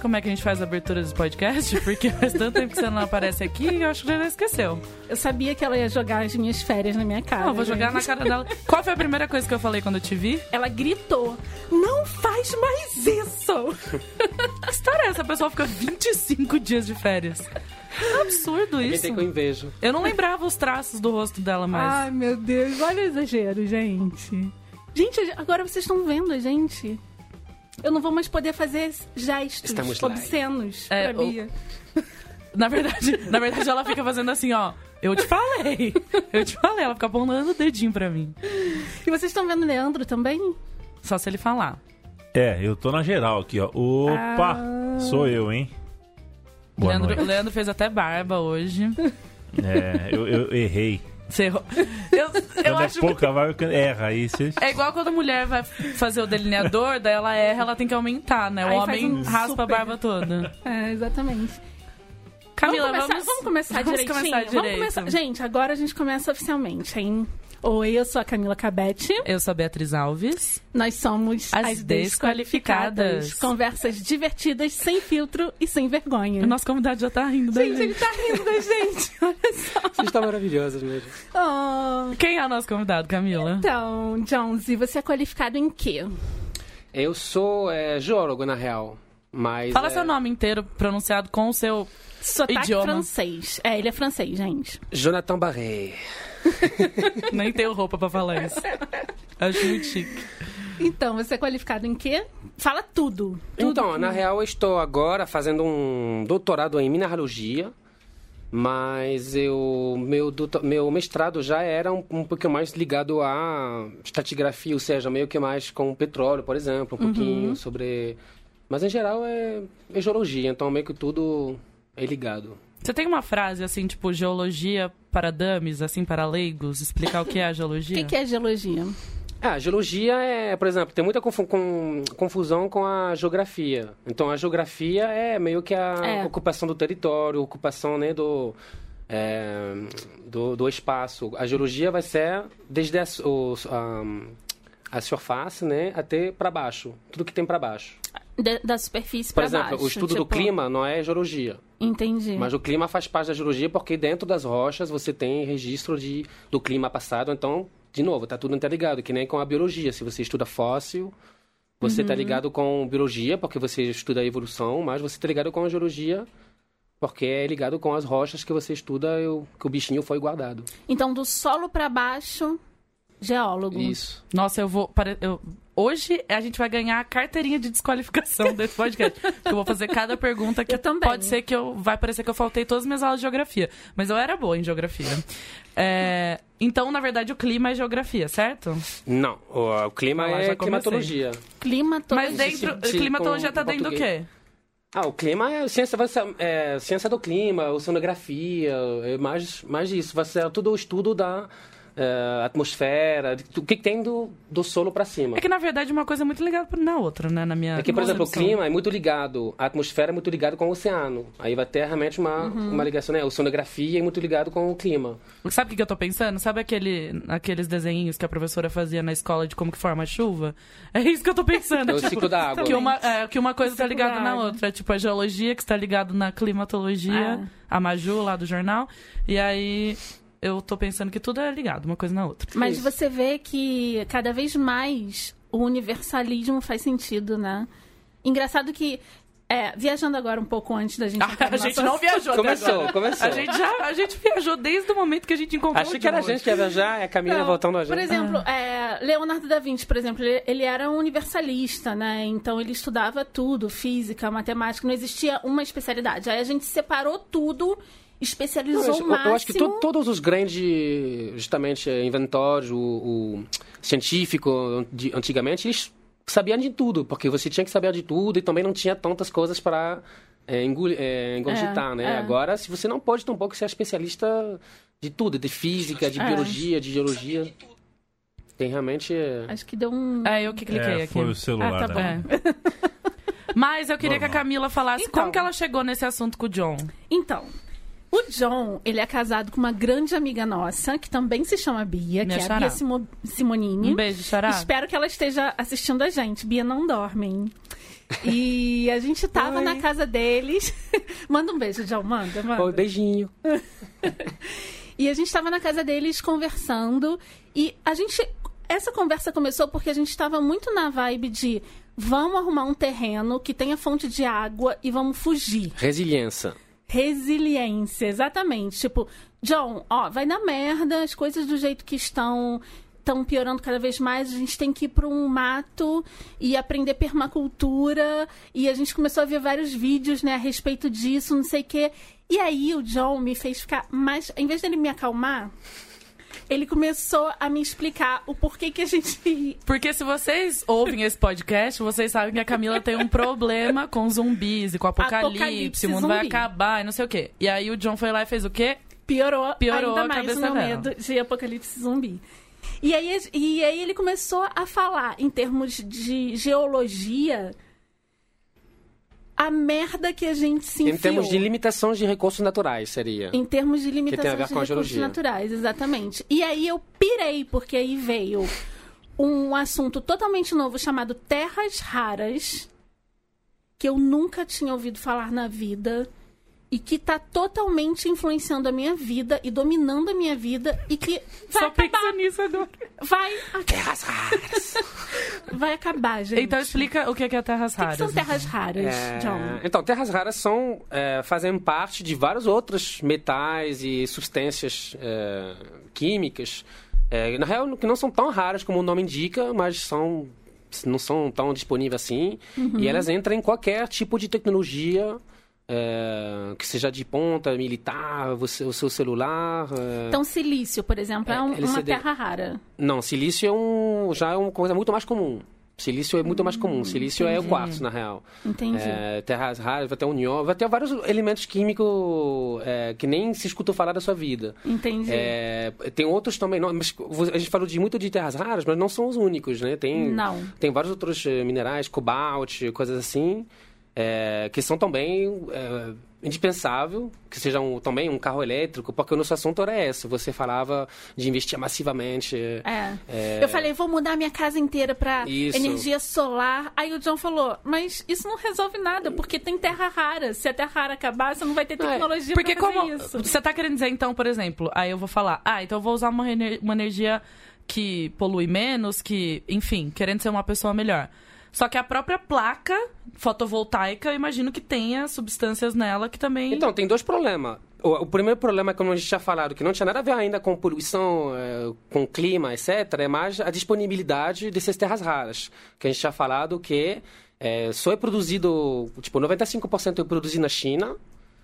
Como é que a gente faz a abertura dos podcasts? Porque faz tanto tempo que você não aparece aqui e eu acho que já esqueceu. Eu sabia que ela ia jogar as minhas férias na minha cara. Não, eu vou jogar na cara dela. Qual foi a primeira coisa que eu falei quando eu te vi? Ela gritou: Não faz mais isso! que história é essa? A pessoa fica 25 dias de férias. É absurdo isso. Tem com inveja. Eu não lembrava os traços do rosto dela mais. Ai, meu Deus, olha o exagero, gente. Gente, agora vocês estão vendo a gente. Eu não vou mais poder fazer gestos Estamos obscenos É, pra o- Bia. Na verdade, na verdade, ela fica fazendo assim, ó. Eu te falei. Eu te falei. Ela fica apontando o dedinho pra mim. E vocês estão vendo o Leandro também? Só se ele falar. É, eu tô na geral aqui, ó. Opa! Ah. Sou eu, hein? Boa Leandro, o noite. Leandro fez até barba hoje. É, eu, eu errei. Você errou. Eu, eu Quando acho é pouca, vai erra. Aí você... É igual quando a mulher vai fazer o delineador, daí ela erra, ela tem que aumentar, né? O Aí homem um raspa super. a barba toda. É, exatamente. Camila, vamos começar, vamos, vamos começar vamos direitinho? começar Vamos começar- Gente, agora a gente começa oficialmente, hein? Oi, eu sou a Camila Cabete. Eu sou a Beatriz Alves. Nós somos As as, Desqualificadas. desqualificadas. Conversas divertidas, sem filtro e sem vergonha. O nosso convidado já tá rindo da Gente, gente. ele tá rindo da gente. Olha só. Vocês estão maravilhosas mesmo. Oh. Quem é o nosso convidado, Camila? Então, Jonesy, você é qualificado em quê? Eu sou é, geólogo, na real. Mas. Fala é, seu nome inteiro pronunciado com o seu. Sotaque Idioma. francês. É, ele é francês, gente. Jonathan Barré. Nem tenho roupa pra falar isso. Acho muito chique. Então, você é qualificado em quê? Fala tudo. tudo Então, que- na real, eu estou agora fazendo um doutorado em mineralogia. Mas eu, meu, doutor- meu mestrado já era um, um pouquinho mais ligado à estratigrafia, ou seja, meio que mais com petróleo, por exemplo, um pouquinho sobre. Mas em geral é, é geologia, então meio que tudo é ligado. Você tem uma frase assim, tipo, geologia para dummies, assim, para leigos? Explicar o que é a O geologia? que, que é geologia? Ah, geologia é, por exemplo, tem muita confu- com- confusão com a geografia. Então, a geografia é meio que a É. ocupação do território, ocupação né, do, é, do, do espaço. A geologia vai ser desde a, o- a, a surface né, até para baixo, tudo que tem para baixo. De- da superfície Por pra exemplo, baixo. o estudo do tipo- clima não é geologia, Entendi. mas o clima faz parte da geologia porque dentro das rochas você tem registro de, do clima passado. Então, de novo, tá tudo interligado, que nem com a biologia. Se você estuda fóssil, você Uhum. tá ligado com biologia porque você estuda a evolução, mas você tá ligado com a geologia porque é ligado com as rochas que você estuda e o, que o bichinho foi guardado. Então, do solo pra baixo, geólogo. Isso. Nossa, eu vou. eu- Hoje a gente vai ganhar a carteirinha de desqualificação desse podcast. Eu vou fazer cada pergunta que Eu também. pode ser que eu. Vai parecer que eu faltei todas as minhas aulas de geografia. Mas eu era boa em geografia. É, então, na verdade, o clima é geografia, certo? Não, o, o clima Ah é climatologia. Climatologia. Mas dentro. sim, climatologia tá dentro do quê? Ah, o clima é ciência, é, ciência do clima, oceanografia, é mais, mais isso. Vai ser tudo o estudo da é, atmosfera, de- do que tem do, do solo para cima. É que, na verdade, uma coisa é muito ligada na outra, né? Na minha. É que, por exemplo, o clima é muito ligado, a atmosfera é muito ligado com o oceano. Aí vai ter realmente uma, Uhum. uma ligação, né? A oceanografia é muito ligado com o clima. Sabe o que que eu tô pensando? Sabe aquele, aqueles desenhinhos que a professora fazia na escola de como que forma a chuva? É isso que eu tô pensando. É o ciclo da água. Que uma, é, que uma coisa tá ciclo ligada da na outra. Tipo, a geologia que está ligado na climatologia, a Maju lá do jornal. E aí eu tô pensando que tudo é ligado, uma coisa na outra. Mas Isso. você vê que cada vez mais o universalismo faz sentido, né? Engraçado que, é, viajando agora um pouco antes da gente... entrar a gente não viajou Começou, agora. começou. A gente já a gente viajou desde o momento que a gente encontrou Achei que era a gente que ia viajar, é a Camila Não, voltando a gente. Por exemplo, é, Leonardo da Vinci, por exemplo, ele, ele era um universalista, né? Então ele estudava tudo, física, matemática, não existia uma especialidade. Aí a gente separou tudo, especializou Não, eu, máximo. eu acho que to- todos os grandes, justamente, eh, inventores, o, o científico de, antigamente, eles sabiam de tudo, porque você tinha que saber de tudo e também não tinha tantas coisas para é, é, engurgitar, É, né? é. Agora, se você não pode tampouco ser especialista de tudo, de física, de É. biologia, de geologia. Tem realmente... é, Acho que deu um... É, eu que cliquei É, aqui. foi o celular Ah, tá da- bom. É. Mas eu queria que a Normal. Camila falasse Então. como que ela chegou nesse assunto com o John. Então, o John, ele é casado com uma grande amiga nossa, que também se chama Bia, Minha que é a. Bia Simo- Simonini. Um beijo, Xará. Espero que ela esteja assistindo a gente. Bia não dorme, hein? E a gente tava Oi. na casa deles. manda um beijo, John, manda, manda. Oi, beijinho. E a gente tava na casa deles conversando. E a gente. Essa conversa começou porque a gente tava muito na vibe de vamos arrumar um terreno que tenha fonte de água e vamos fugir. Resiliência. Resiliência, exatamente. Tipo, John, ó, vai dar merda, as coisas do jeito que estão estão piorando cada vez mais, a gente tem que ir para um mato e aprender permacultura. E a gente começou a ver vários vídeos, né, a respeito disso, não sei o quê. E aí o John me fez ficar mais, em vez dele me acalmar, ele começou a me explicar o porquê que a gente Porque se vocês ouvem esse podcast, vocês sabem que a Camila tem um problema com zumbis e com apocalipse, Apocalipse o mundo vai zumbi. acabar e não sei o quê. E aí o John foi lá e fez o quê? piorou, Piorou ainda a mais o cabeça meu dela. medo de apocalipse zumbi. E aí, e aí ele começou a falar em termos de geologia a merda que a gente se enfiou. Em termos de limitações de recursos naturais, seria. Em termos de limitações de recursos geologia. naturais, exatamente. E aí eu pirei, porque aí veio um assunto totalmente novo chamado terras raras, que eu nunca tinha ouvido falar na vida e que tá totalmente influenciando a minha vida e dominando a minha vida e que vai Só acabar. pensa nisso agora. Vai, Terras raras. vai acabar, gente. Então explica o que é que é terras o que, que raras. são terras raras, É, John? Então, terras raras são é, fazem parte de vários outros metais e substâncias é, químicas. é, na real, que não são tão raras como o nome indica, mas são não são tão disponíveis assim. E elas entram em qualquer tipo de tecnologia. É, que seja de ponta, militar, você- o seu celular. é, Então, silício, por exemplo, é, É, um- uma LCD. terra rara. Não, silício é um, já é uma coisa muito mais comum. Silício é muito mais Hum, comum. Silício é o quartzo, na real. Entendi. É, terras raras, vai ter união, vai ter vários elementos químicos é, que nem se escutou falar da sua vida. Entendi. É, tem outros também, não, mas a gente falou de muito de terras raras, mas não são os únicos, né? Tem, Não. tem vários outros minerais, cobalt, coisas assim, é, que são também é, indispensável, que sejam também um carro elétrico, porque o nosso assunto era esse. Você falava de investir massivamente. É. É. Eu falei, vou mudar minha casa inteira pra Isso. energia solar. Aí o John falou, mas isso não resolve nada, porque tem terra rara. Se a terra rara acabar, você não vai ter tecnologia Porque pra fazer como isso. você tá querendo dizer então, por exemplo, aí eu vou falar, ah, então eu vou usar uma, ener- uma energia que polui menos, que, enfim, querendo ser uma pessoa melhor. Só que a própria placa fotovoltaica, eu imagino que tenha substâncias nela que também Então, tem dois problemas. O, o primeiro problema, como a gente já falado, que não tinha nada a ver ainda com poluição, eh, com clima, etc., é mais a disponibilidade dessas terras raras. Que a gente já falado que eh, só é produzido, tipo, 95% é produzido na China,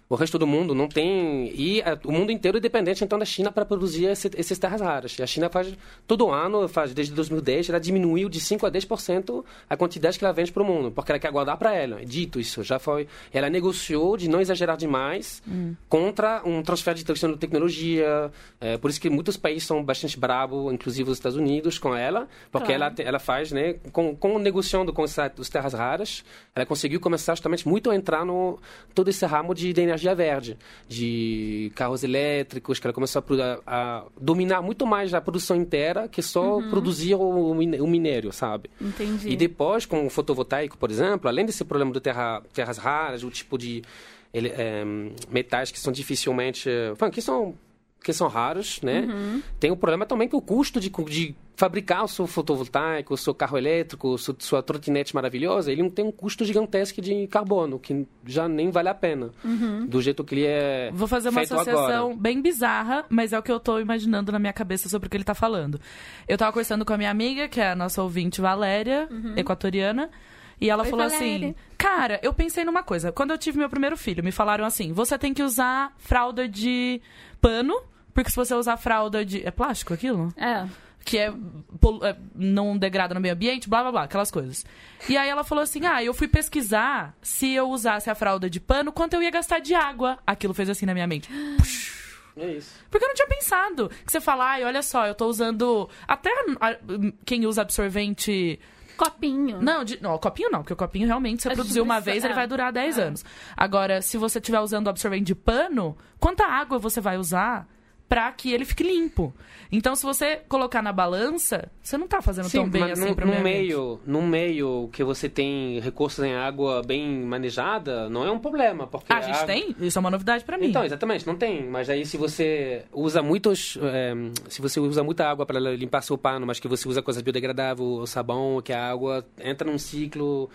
o resto do mundo não tem. E eh, o mundo inteiro é dependente, então, da China para produzir esse, essas terras raras. E a China faz, todo ano, faz desde 2010, ela diminuiu de 5% a 10% a quantidade que ela vende para o mundo, porque ela quer guardar para ela. Dito isso, já foi. Ela negociou de não exagerar demais contra um transfer de tecno- tecnologia. É, por isso que muitos países são bastante bravos, inclusive os Estados Unidos, com ela, porque Claro. ela, ela faz, né, com, com negociando com os terras raras, ela conseguiu começar justamente muito a entrar no todo esse ramo de, de energia verde, de carros elétricos, que ela começou a, a- dominar muito mais a produção inteira que só produzir o, o minério, sabe? Entendi. E depois, com o fotovoltaico, por exemplo, além desse problema do terra, terras raras, o tipo de ele, eh, metais que são dificilmente... eh, que são que são raros, né? Tem o problema também que o custo de, de fabricar o seu fotovoltaico, o seu carro elétrico, o seu- sua trotinete maravilhosa, ele não tem um custo gigantesco de carbono, que já nem vale a pena, do jeito que ele é Vou fazer uma feito associação agora. bem bizarra, mas é o que eu tô imaginando na minha cabeça sobre o que ele tá falando. Eu tava conversando com a minha amiga, que é a nossa ouvinte Valéria, equatoriana, e ela Oi, falou Valéria. assim: Cara, eu pensei numa coisa. Quando eu tive meu primeiro filho, me falaram assim: você tem que usar fralda de pano, porque se você usar fralda de. É plástico aquilo? É. que é, polu- é, não degrada no meio ambiente, blá blá blá, aquelas coisas. E aí ela falou assim: ah, eu fui pesquisar se eu usasse a fralda de pano, quanto eu ia gastar de água. Aquilo fez assim na minha mente. É isso. Porque eu não tinha pensado. Que você fala, ai, olha só, eu tô usando. Até a- quem usa absorvente. Copinho. Não, de, não, copinho não, porque o copinho realmente, você A gente produziu uma vez, ele vai durar 10 É. anos. Agora, se você estiver usando absorvente de pano, quanta água você vai usar para que ele fique limpo. Então, se você colocar na balança, você não tá fazendo Sim, tão bem assim pro num meio ambiente. meio, que você tem recursos em água bem manejada, não é um problema. Porque Ah, a gente água- tem? Isso é uma novidade pra mim. Então, exatamente, não tem. Mas aí se você usa muitos. é, se você usa muita água para limpar seu pano, mas que você usa coisas biodegradáveis, o sabão, que a água entra num ciclo.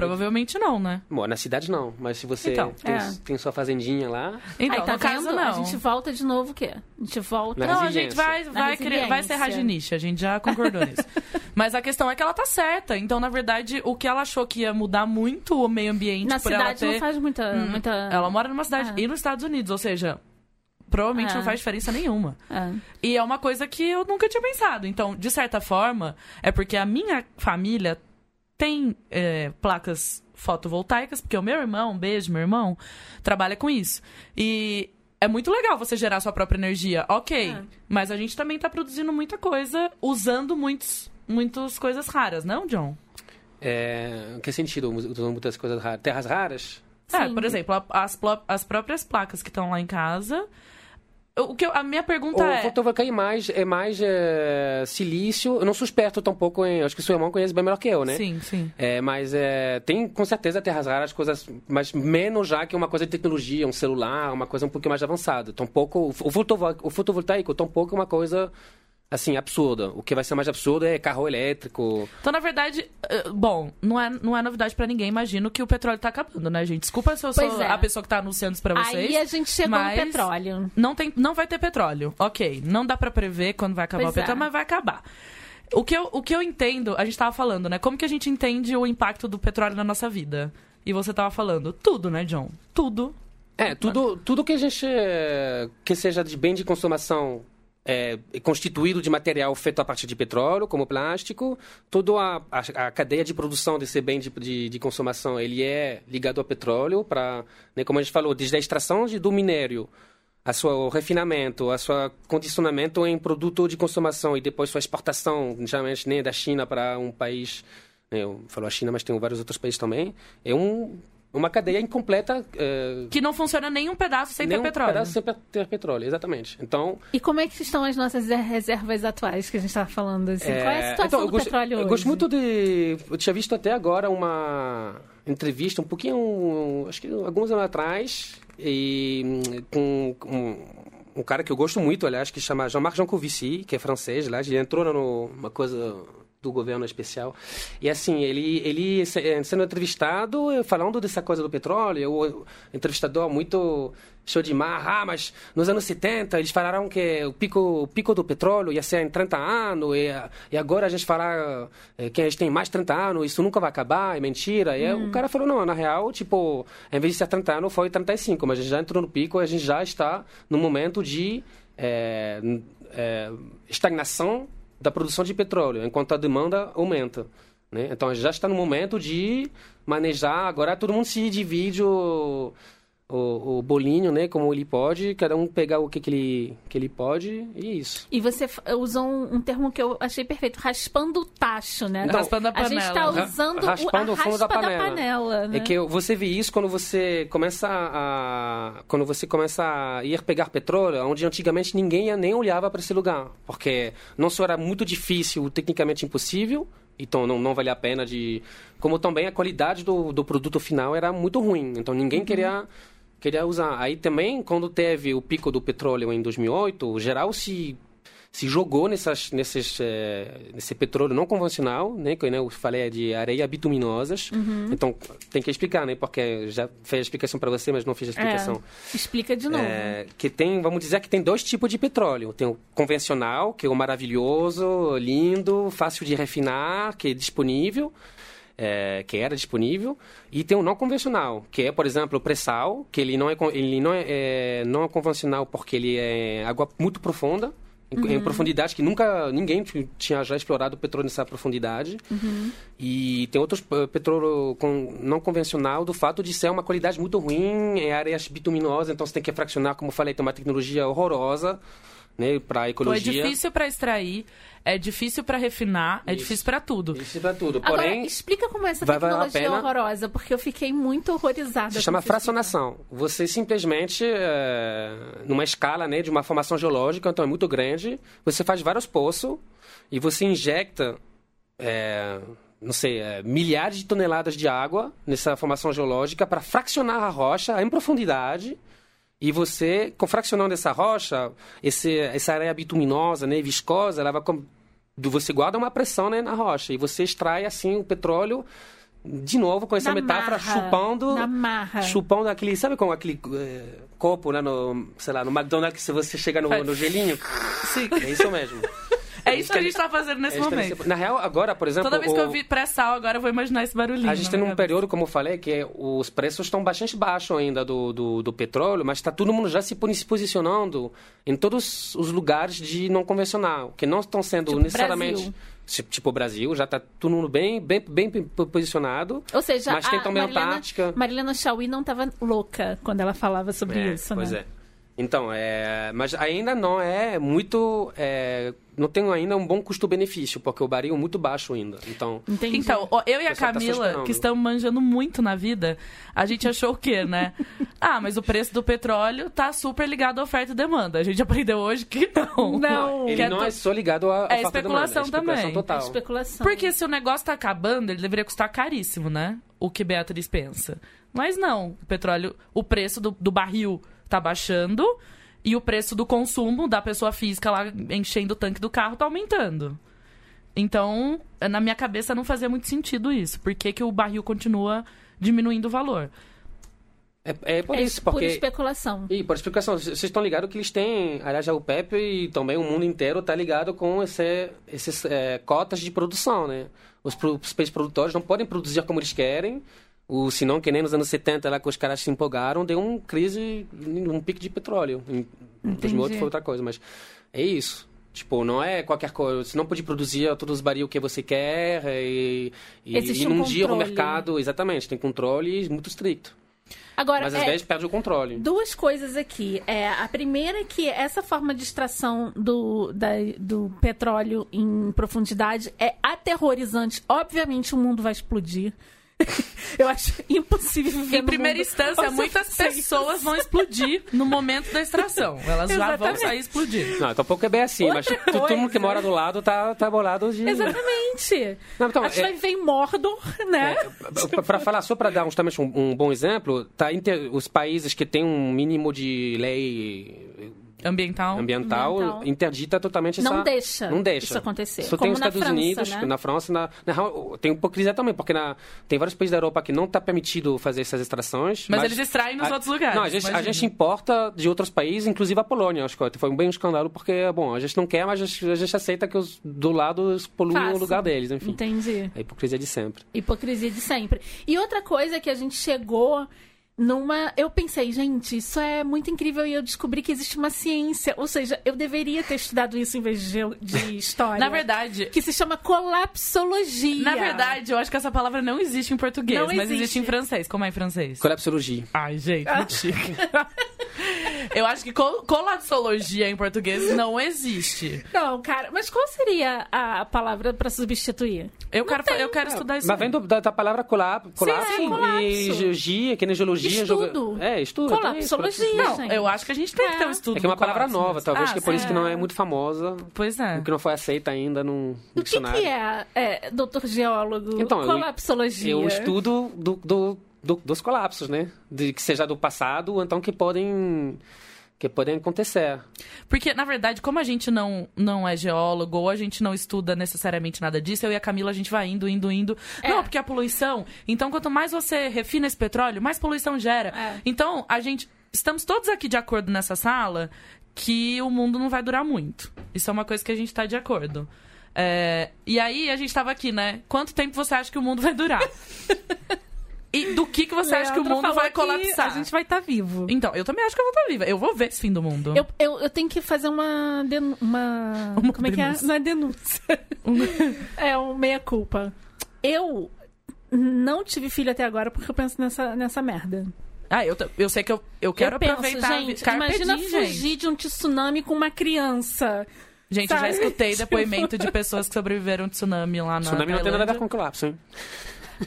Provavelmente não, né? Bom, na cidade não, mas se você Então, tem, é. tem sua fazendinha lá. Então, Aí, tá no caso, não. A gente volta de novo o quê? A gente volta... Na Não, a gente vai, Na vai, criar, vai ser radinisha, a gente já concordou nisso. Mas a questão é que ela tá certa. Então, na verdade, o que ela achou que ia mudar muito o meio ambiente Na por ela cidade ter... não faz muita... muita... Ela mora numa cidade Ah. e nos Estados Unidos, ou seja, provavelmente Ah. não faz diferença nenhuma. É. E é uma coisa que eu nunca tinha pensado. Então, de certa forma, é porque a minha família tem é, placas fotovoltaicas, porque o meu irmão, um beijo, meu irmão, trabalha com isso. E é muito legal você gerar sua própria energia, ok. É. Mas a gente também tá produzindo muita coisa usando muitos, muitas coisas raras, não, John? É, que sentido? Usando muitas coisas raras. Terras raras? É, Sim. por exemplo, as, as próprias placas que estão lá em casa. O que eu- a minha pergunta O é. fotovoltaico é mais, é mais é, silício. Eu não suspeito tampouco em. Acho que seu irmão conhece bem melhor que eu, né? Sim, sim. É, mas é, tem com certeza terras raras, coisas, mas menos já que uma coisa de tecnologia, um celular, uma coisa um pouquinho mais avançada. Tão pouco, o, fotovol- o fotovoltaico tão pouco é uma coisa assim absurda. O que vai ser mais absurdo é carro elétrico. Então, na verdade, eh, bom, não é, não é novidade pra ninguém, imagino que o petróleo tá acabando, né, gente? Desculpa se eu sou Pois é. a pessoa que tá anunciando isso pra vocês. Aí a gente chegou mas no petróleo. Não, tem, não vai ter petróleo. Ok, não dá pra prever quando vai acabar Pois o petróleo, é. mas vai acabar. O que, eu, o que eu entendo, a gente tava falando, né? Como que a gente entende o impacto do petróleo na nossa vida? E você tava falando, tudo, né, John? Tudo. É, tudo, tudo que a gente é, que seja de bem de consumação é, constituído de material feito a partir de petróleo, como plástico, toda a, a, cadeia de produção desse bem de, de, de consumação, ele é ligado ao petróleo para, né, como a gente falou, desde a extração de, do minério, a sua, o refinamento, a sua condicionamento em produto de consumação e depois sua exportação, geralmente né, da China para um país, né, eu falo a China, mas tem vários outros países também, é um, uma cadeia incompleta é, Que não funciona nem um pedaço sem nem ter petróleo. pedaço sem ter petróleo, exatamente. Então, E como é que estão as nossas reservas atuais que a gente estava falando? Assim? Qual é a é, situação então, eu do gosto, petróleo eu hoje? gosto muito de. Eu tinha visto até agora uma entrevista, um pouquinho. Acho que alguns anos atrás, e com. com um cara que eu gosto muito, aliás, que chama Jean-Marc Jancovici, que é francês, lá, ele entrou numa coisa do governo especial. E assim, ele, ele eh, sendo entrevistado, eh, falando dessa coisa do petróleo, o entrevistador muito show de mar, ah, mas nos anos 70 eles falaram que o pico, o pico do petróleo ia ser em 30 anos, e, e agora a gente fala eh, que a gente tem mais 30 anos, isso nunca vai acabar, é mentira. E aí o cara falou, não, na real, tipo, em vez de ser 30 anos, foi 35, mas a gente já entrou no pico, a gente já está no momento de n- eh, estagnação da produção de petróleo, enquanto a demanda aumenta. Né? Então, já está no momento de manejar. Agora, todo mundo se divide o, o, o bolinho, né? Como ele pode, cada um pegar o que, que, ele, que ele pode, e é isso. E você usou um, um termo que eu achei perfeito, raspando o tacho, né? Então, Raspando a a gente está panela. usando Ra- raspando o, o a fundo raspa da panela. panela, né? É que você vê isso quando você começa a quando você começa a ir pegar petróleo, onde antigamente ninguém nem olhava para esse lugar, porque não só era muito difícil, tecnicamente impossível, então não, não valia a pena de como também a qualidade do, do produto final era muito ruim, então ninguém queria queria usar. Aí também quando teve o pico do petróleo em 2008, o geral se se jogou nessas, nesses, eh, nesse petróleo não convencional, né? Que né, eu falei é de areia bituminosas. Então, tem que explicar, né? Porque já fez a explicação para você, mas não fiz a explicação. É, explica de novo. É, que tem, vamos dizer que tem dois tipos de petróleo. Tem o convencional, que é o maravilhoso, lindo, fácil de refinar, que é disponível, é, que era disponível, e tem o não convencional, que é, por exemplo, o pré-sal, que ele não é, ele não é, é, não é convencional porque ele é água muito profunda, em, em profundidade que nunca ninguém tinha já explorado o petróleo nessa profundidade. E tem outros eh, petróleo com, não convencional do fato de ser uma qualidade muito ruim, é áreas bituminosas, então você tem que fraccionar, como eu falei, tem uma tecnologia horrorosa. Né, para Pô, é ecologia. difícil pra extrair, é difícil pra refinar, é Isso. difícil pra tudo. Isso para tudo. Agora, Porém, explica como é essa vai a tecnologia pena. horrorosa, porque eu fiquei muito horrorizada. se chama fracionação. Você simplesmente, é, numa escala né, de uma formação geológica, então é muito grande, você faz vários poços e você injecta, é, não sei, é, milhares de toneladas de água nessa formação geológica para fraccionar a rocha em profundidade. E você, com fraccionando essa rocha, esse, essa areia bituminosa, né, viscosa, ela vai você guarda uma pressão né, na rocha e você extrai assim o petróleo de novo com essa Na metáfora marra, chupando na marra. chupando aquele sabe como aquele eh, copo né, no sei lá no McDonald's que se você chega no, no gelinho Sim. é isso mesmo É isso que a gente tá fazendo nesse É momento. na real agora por exemplo Toda vez que eu vi pré-sal, agora eu vou imaginar esse barulhinho. a gente tem um período, como eu falei, que os preços estão bastante baixos ainda do, do, do petróleo, mas está todo mundo já se posicionando em todos os lugares de não convencional, que não estão sendo Tipo necessariamente. Brasil. Tipo o Brasil, já está todo mundo bem, bem, bem posicionado. Ou seja, Mas tem também a Marilena, Antártica. Marilena Chauí não estava louca quando ela falava sobre É, isso, pois né? é. Então, é, mas ainda não é muito. é, não tem ainda um bom custo-benefício, porque o baril é muito baixo ainda. Então, Entendi. Então, eu e a tá Camila, esperando. que estamos manjando muito na vida, a gente achou o quê, né? ah, mas o preço do petróleo tá super ligado à oferta e demanda. A gente aprendeu hoje que não. Não. Que ele é não é só ligado à É oferta e demanda, especulação é especulação também. total. especulação. Porque se o negócio tá acabando, ele deveria custar caríssimo, né? O que Beatriz pensa. Mas não, o petróleo, o preço do, do barril tá baixando e o preço do consumo da pessoa física lá enchendo o tanque do carro tá aumentando. Então, na minha cabeça não fazia muito sentido isso. Por que, que o barril continua diminuindo o valor? É, é por é isso, por porque. especulação. E por explicação, vocês estão ligados que eles têm, aliás, a UPEP e também o mundo inteiro está ligado com esse, esses é, cotas de produção, né? Os, os países produtores não podem produzir como eles querem, o, senão que nem nos anos 70 lá que os caras se empolgaram, deu uma crise, um pico de petróleo. Em Entendi. 2008 foi outra coisa, mas é isso. Tipo, não é qualquer coisa. Você não pode produzir todos os baril que você quer e, e, e um num dia o mercado, exatamente, tem controle muito estricto. Agora, Mas às é, vezes perde o controle. duas coisas aqui. É, a primeira é que essa forma de extração do, da- do petróleo em profundidade é aterrorizante. Obviamente o mundo vai explodir. Eu acho impossível viver Em no primeira mundo instância, muitas pessoas vão explodir no momento da extração. Elas já vão Exatamente. sair explodindo. Não, tampouco é bem assim, mas Outra tu- todo mundo que coisa. mora do lado tá, tá bolado de. Exatamente. Não, então, a gente é- vai viver em Mordor, né? Para falar, só para dar justamente um, um bom exemplo, tá inter- os países que têm um mínimo de lei Ambiental. ambiental, Ambiental. interdita totalmente essa... Não deixa não deixa isso acontecer. Só Como tem os na Estados França, Unidos, né? na França, na, na tem hipocrisia também, porque na, tem vários países da Europa que não está permitido fazer essas extrações. Mas eles extraem nos outros lugares, Não, a gente, a gente importa de outros países, inclusive a Polônia, acho que foi um bem um escândalo, porque, bom, a gente não quer, mas a gente, a gente aceita que os do lado poluem o lugar deles, enfim. Entendi. É a hipocrisia de sempre. Hipocrisia de sempre. E outra coisa é que a gente chegou numa. Eu pensei, gente, isso é muito incrível e eu descobri que existe uma ciência. Ou seja, eu deveria ter estudado isso em vez de, de história. Na verdade, Que se chama colapsologia. na verdade, eu acho que essa palavra não existe em português, Não mas existe. existe. em francês. Como é em francês? Colapsologia. Ai, gente, muito chique. Eu acho que col colapsologia em português não existe. Não, cara, mas qual seria a palavra pra substituir? Eu quero, fa- eu quero estudar isso. Mas vem do- da, da palavra colap, colapso sim, colapso. e geologia, que nem geologia. Estudo. joga- É, estudo. Colapsologia. é isso, Não, gente. eu acho que a gente tem que ter um É. estudo É que é uma palavra colapso nova, talvez, Ah, que é por isso que não é muito famosa, Pois é. que não foi aceita ainda no, no O que, dicionário. que é, é, doutor geólogo? Então, eu- colapsologia. É o estudo do, do- do- dos colapsos, né? De, que seja do passado ou então que podem, que podem acontecer. Porque, na verdade, como a gente não, não é geólogo ou a gente não estuda necessariamente nada disso, eu e a Camila, a gente vai indo, indo, indo. É. Não, porque a poluição. Então, quanto mais você refina esse petróleo, mais poluição gera. É. Então, a gente. Estamos todos aqui de acordo nessa sala que o mundo não vai durar muito. Isso é uma coisa que a gente tá de acordo. É, e aí, a gente tava aqui, né? Quanto tempo você acha que o mundo vai durar? e do que, que você acha que o mundo vai que colapsar? A gente vai estar vivo. Então, eu também acho que eu vou estar viva. Eu vou ver esse fim do mundo. Eu, eu, eu tenho que fazer uma. denu- uma, Uma como é que denúncia. é? Não é denúncia. é um meia-culpa. Eu não tive filho até agora porque eu penso nessa, nessa merda. Ah, eu, t- eu sei que eu, eu quero eu penso, aproveitar. a vi- gente, imagina diem, fugir gente. de um tsunami com uma criança. Gente, eu já sabe? escutei Tipo- depoimento de pessoas que sobreviveram a um tsunami lá na Tsunami não tem nada a ver com colapso, hein?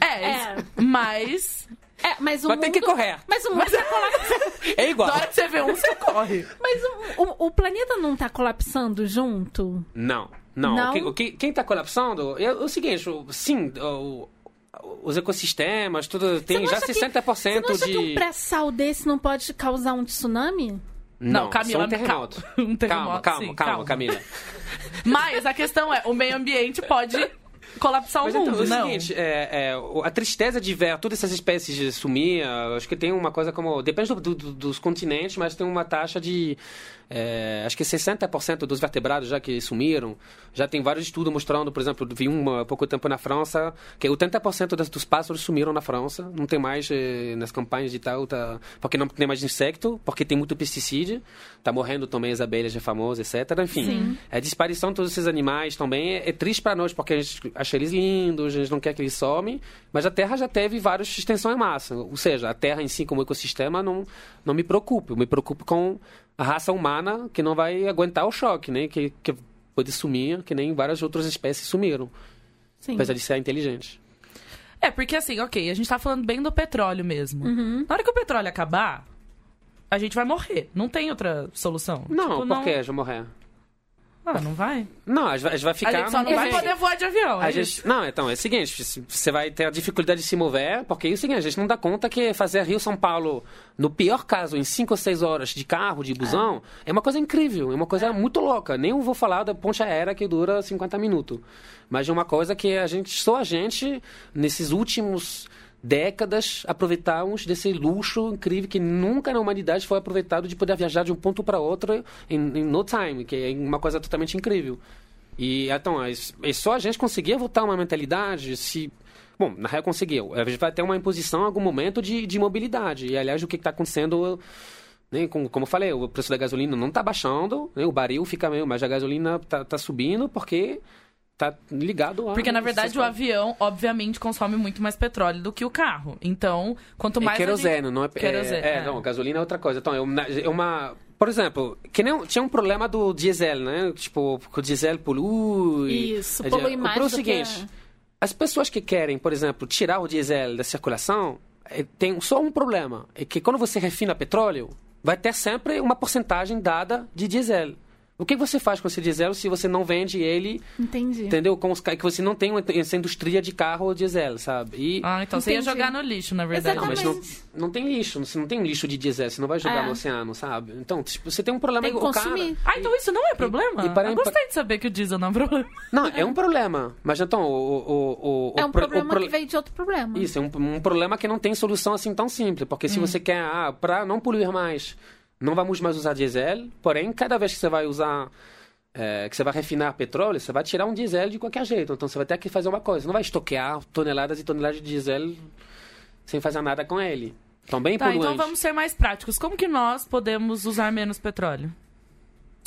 É, É. mas É, mas o Mas mundo... tem que correr. Mas o mundo tá colapsando. É igual. na hora que você vê um, você corre. Mas o, o- o planeta não tá colapsando junto? Não, não. Não? O que- o que- quem está colapsando é o seguinte, o- sim, o- os ecossistemas, tudo tem não já acha que- 60% Você não acha de... que um pré-sal desse não pode causar um tsunami? Não, Camila, só um terremoto. calma. Um terremoto, calma, calma, sim, calma, calma. Camila. Mas a questão é, o meio ambiente pode colapsar o Mas mundo, então, é o seguinte, é, é, a tristeza de ver todas essas espécies de sumir, acho que tem uma coisa como... Depende do- do- dos continentes, mas tem uma taxa de... é, acho que 60% dos vertebrados já que sumiram. Já tem vários estudos mostrando, por exemplo, vi um há pouco tempo na França, que 80% das, dos pássaros sumiram na França. Não tem mais eh, nas campanhas de tal, tá, porque não tem mais insecto, porque tem muito pesticídio. Tá morrendo também as abelhas, é famoso, etc. Enfim, a disparição de todos esses animais também é, é triste para nós, porque a gente acha eles lindos, a gente não quer que eles somem, mas a Terra já teve várias extensões em massa. Ou seja, a Terra em si como ecossistema não, não me preocupa. Eu me preocupo com a raça humana que não vai aguentar o choque, né? Que, que pode sumir, que nem várias outras espécies sumiram, Sim. apesar de ser inteligente. É, porque assim, ok, a gente tá falando bem do petróleo mesmo. Uhum. Na hora que o petróleo acabar, a gente vai morrer. Não tem outra solução. Não, Tipo, por que já morrer? Ah, não vai? Não, a gente vai- vai A ficar... gente só não no- vai poder voar de avião. A é gente, não, então, é o seguinte, se- você vai ter a dificuldade de se mover, porque é o seguinte, a gente não dá conta que fazer Rio-São Paulo, no pior caso, em 5 ou 6 horas de carro, de busão, é, uma coisa incrível, é uma coisa muito louca. Nem vou falar da ponte aérea que dura 50 minutos. Mas é uma coisa que a gente, só a gente, nesses últimos décadas, aproveitamos desse luxo incrível que nunca na humanidade foi aproveitado de poder viajar de um ponto para outro em, no time, que é uma coisa totalmente incrível. E então, é, é só a gente conseguir voltar uma mentalidade se. Bom, na real conseguiu. A gente vai ter uma imposição em algum momento de, de mobilidade. E aliás, o que está acontecendo. Né, como, como eu falei, o preço da gasolina não está baixando, né, o baril fica meio, mas a gasolina está tá subindo porque está ligado a. Porque, na verdade, o avião, obviamente, consome muito mais petróleo do que o carro. Então, quanto mais. É a gente- querosene, não é... Querosene, é, é. não, gasolina é outra coisa. Então, é uma... É uma por exemplo, que nem, tinha um problema do diesel, né? Tipo, porque o diesel polui... Isso, É, polui o mais do que seguinte, a- as pessoas que querem, por exemplo, tirar o diesel da circulação, é, tem só um problema. É que quando você refina petróleo, vai ter sempre uma porcentagem dada de diesel. O que você faz com esse diesel se você não vende ele, Entendi. entendeu? Com os, ca- que você não tem uma- essa indústria de carro diesel, sabe? E, Ah, então você ia Entendi. jogar no lixo, na verdade. não, mas não, não tem lixo, você não tem lixo de diesel, você não vai jogar É. no oceano, sabe? Então, tipo, você tem um problema Tem que o cara- consumir. Ah, então isso não é problema? e para- Eu gostei de saber que o diesel não é problema. Não, é um problema. Mas então, o. o, o, É um pro- problema pro- que veio de outro problema. Isso, é um, um problema que não tem solução assim tão simples. Porque Hum. se você quer, ah, para não poluir mais, não vamos mais usar diesel, porém, cada vez que você vai usar. é, que você vai refinar petróleo, você vai tirar um diesel de qualquer jeito. Então você vai ter que fazer uma coisa. Você não vai estoquear toneladas e toneladas de diesel sem fazer nada com ele. Então, bem Tá, poluente. então vamos ser mais práticos. Como que nós podemos usar menos petróleo?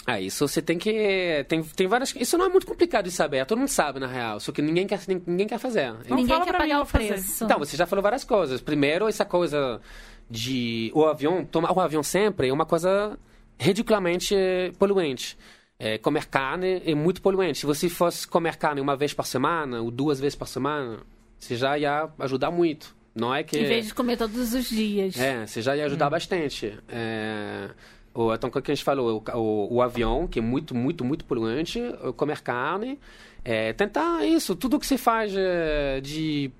Ah, isso você tem que. Tem, tem várias. Isso não é muito complicado de saber, todo mundo sabe, na real. Só que ninguém quer, ninguém quer fazer. Não Ninguém fala quer mim, pagar o preço. Então, você já falou várias coisas. Primeiro, essa coisa de o avião, tomar o avião sempre é uma coisa ridiculamente poluente. É, comer carne é muito poluente. Se você fosse comer carne uma vez por semana ou duas vezes por semana, você já ia ajudar muito. Não é que Em vez de comer todos os dias. é, você já ia ajudar bastante. É, o, então, o que a gente falou, o, o, o avião, que é muito, muito, muito poluente, o comer carne, é, tentar isso, tudo que se faz é, de,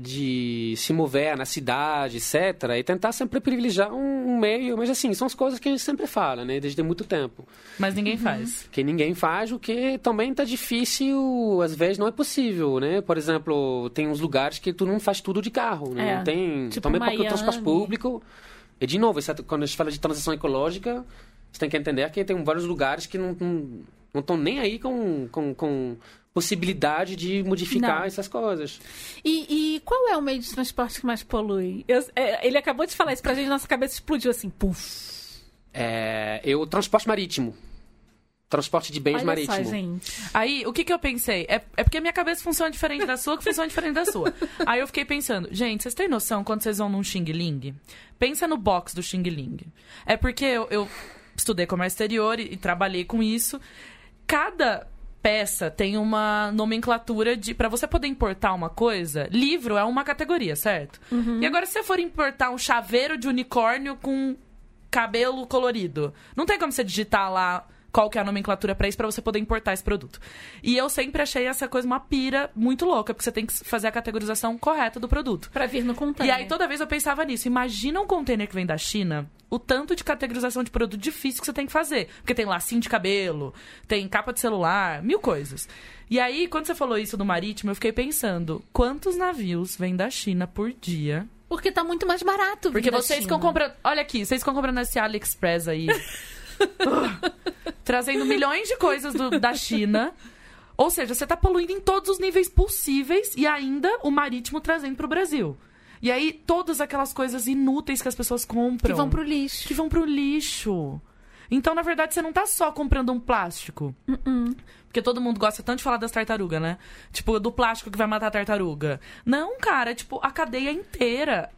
de se mover na cidade, etc., e tentar sempre privilegiar um, um meio, mas assim, são as coisas que a gente sempre fala, né, desde muito tempo. Mas ninguém Uhum. faz. Que ninguém faz, o que também tá difícil, às vezes não é possível, né? Por exemplo, tem uns lugares que tu não faz tudo de carro, né? É, Não tem. tipo também porque o transporte Miami. público. E de novo, isso é- quando a gente fala de transição ecológica, você tem que entender que tem vários lugares que não estão não, estão nem aí com, com, com possibilidade de modificar Não. essas coisas. E, e qual é o meio de transporte que mais polui? Eu- é, ele acabou de falar isso pra gente, nossa cabeça explodiu assim, puf. É, e o transporte marítimo. transporte de bens Olha marítimo. só, gente. Aí, o que que eu pensei? É, é porque a minha cabeça funciona diferente da sua, que funciona diferente da sua. Aí eu fiquei pensando, gente, vocês têm noção quando vocês vão num Xing Ling? Pensa no box do Xing Ling. É porque eu, eu estudei comércio exterior e, e trabalhei com isso. Cada peça tem uma nomenclatura de para você poder importar uma coisa, livro é uma categoria, certo? E agora se você for importar um chaveiro de unicórnio com cabelo colorido, não tem como você digitar lá qual que é a nomenclatura pra isso pra você poder importar esse produto. E eu sempre achei essa coisa uma pira muito louca, porque você tem que fazer a categorização correta do produto. Pra vir no container. E aí toda vez eu pensava nisso. Imagina um container que vem da China, o tanto de categorização de produto difícil que você tem que fazer. Porque tem lacinho de cabelo, tem capa de celular, mil coisas. E aí, quando você falou isso do marítimo, eu fiquei pensando, quantos navios vêm da China por dia? Porque tá muito mais barato. Porque vocês ficam comprando. Olha aqui, vocês ficam comprando esse AliExpress aí. trazendo milhões de coisas do- da China. Ou seja, você tá poluindo em todos os níveis possíveis e ainda o marítimo trazendo pro Brasil. E aí, todas aquelas coisas inúteis que as pessoas compram. Que vão pro lixo. que vão pro lixo. Então, na verdade, você não tá só comprando um plástico. Uh-uh. Porque todo mundo gosta tanto de falar das tartarugas, né? Tipo, do plástico que vai matar a tartaruga. Não, cara, é tipo a cadeia inteira.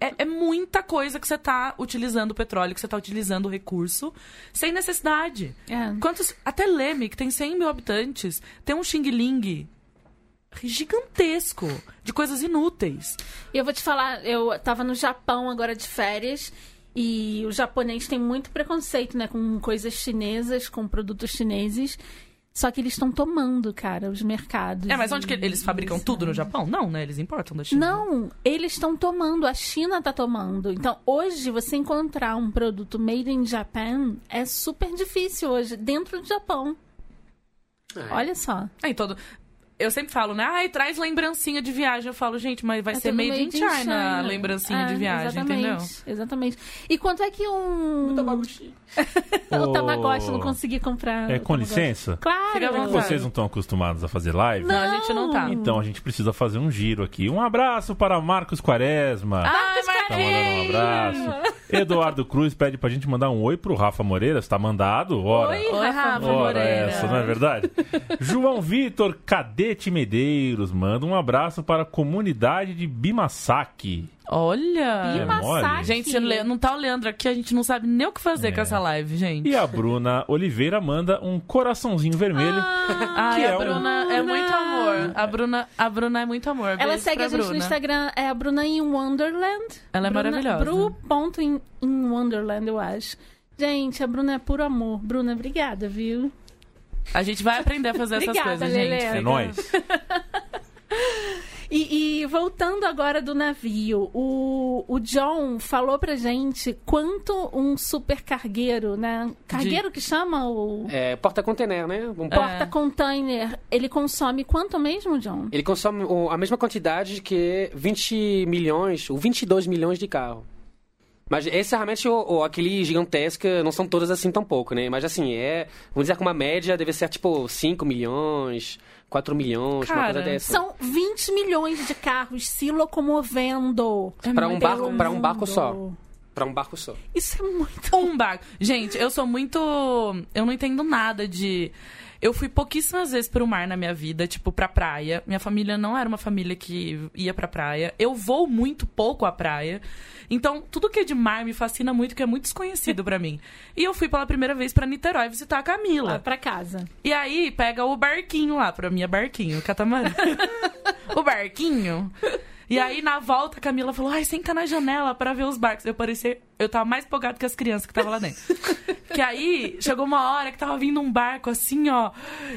É, é muita coisa que você tá utilizando o petróleo, que você tá utilizando o recurso, sem necessidade. É. Quantos. Até Leme, que tem 100 mil habitantes, tem um Xing Ling gigantesco de coisas inúteis. E eu vou te falar, eu tava no Japão agora de férias e o japonês tem muito preconceito, né, com coisas chinesas, com produtos chineses. Só que eles estão tomando, cara, os mercados. É, mas onde que eles fabricam tudo no Japão? Não, né? Eles importam da China. Não, eles estão tomando, a China tá tomando. Então, hoje, você encontrar um produto made in Japan é super difícil hoje, dentro do Japão. É. Olha só. Aí todo. Eu sempre falo, né? Ai, traz lembrancinha de viagem. Eu falo, gente, mas vai É ser tudo made, in China, a lembrancinha É, de viagem, exatamente, entendeu? Exatamente. E quanto é que um. o Ô, Tamagotchi não consegui comprar. É, o com Tamagotchi. licença? Claro. Vontade. Vocês não estão acostumados a fazer live? Não, a gente não tá. Então a gente precisa fazer um giro aqui. Um abraço para Marcos Quaresma. Ai, Tá mandando um abraço. Eduardo Cruz pede pra gente mandar um oi pro Rafa Moreira. Está mandado? Ora. Oi, Rafa Ora Moreira. essa, não é verdade? João Vitor Cadete Medeiros manda um abraço para a comunidade de Bimasaki. Olha! Gente, se o Le- não tá o Leandro aqui, a gente não sabe nem o que fazer É. com essa live, gente. E a Bruna Oliveira manda um coraçãozinho vermelho. Ai, que a é um- Bruna é muito amor. A Bruna, a Bruna é muito amor. Ela Beijo segue a gente Bruna. no Instagram, é a Bruna in Wonderland. Ela é Bruna, maravilhosa. Bru ponto in, in Wonderland, eu acho. Gente, a Bruna é puro amor. Bruna, obrigada, viu? A gente vai aprender a fazer essas Obrigada, coisas, Lelê. gente. É nóis. E, e voltando agora do navio, o, o John falou pra gente quanto um super cargueiro, né? Cargueiro que chama o É, porta-container, né? Um É. porta-container, ele consome quanto mesmo, John? Ele consome a mesma quantidade que 20 milhões, ou 22 milhões de carro. Mas esse realmente, o, o- aquele gigantesca, não são todas assim tão pouco, né? Mas assim, é. Vamos dizer que uma média deve ser tipo 5 milhões, 4 milhões, uma Cara, coisa dessa. São 20 milhões de carros se locomovendo. Pra um pelo barco, pra um barco só. Pra um barco só. Isso é muito. Um barco. Gente, eu sou muito. Eu não entendo nada de. Eu fui pouquíssimas vezes pro mar na minha vida, tipo, pra praia. Minha família não era uma família que ia pra praia. Eu vou muito pouco à praia. Então, tudo que é de mar me fascina muito, que é muito desconhecido pra mim. E eu fui pela primeira vez pra Niterói visitar a Camila. Lá pra casa. E aí, pega o barquinho lá, pra mim é barquinho, catamarã. o barquinho. E aí, na volta, a Camila falou, ai, senta na janela pra ver os barcos. Eu parecia... Eu tava mais empolgado que as crianças que estavam lá dentro. que aí, chegou uma hora que tava vindo um barco assim, ó.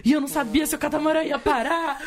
E eu não sabia se o catamarã ia parar.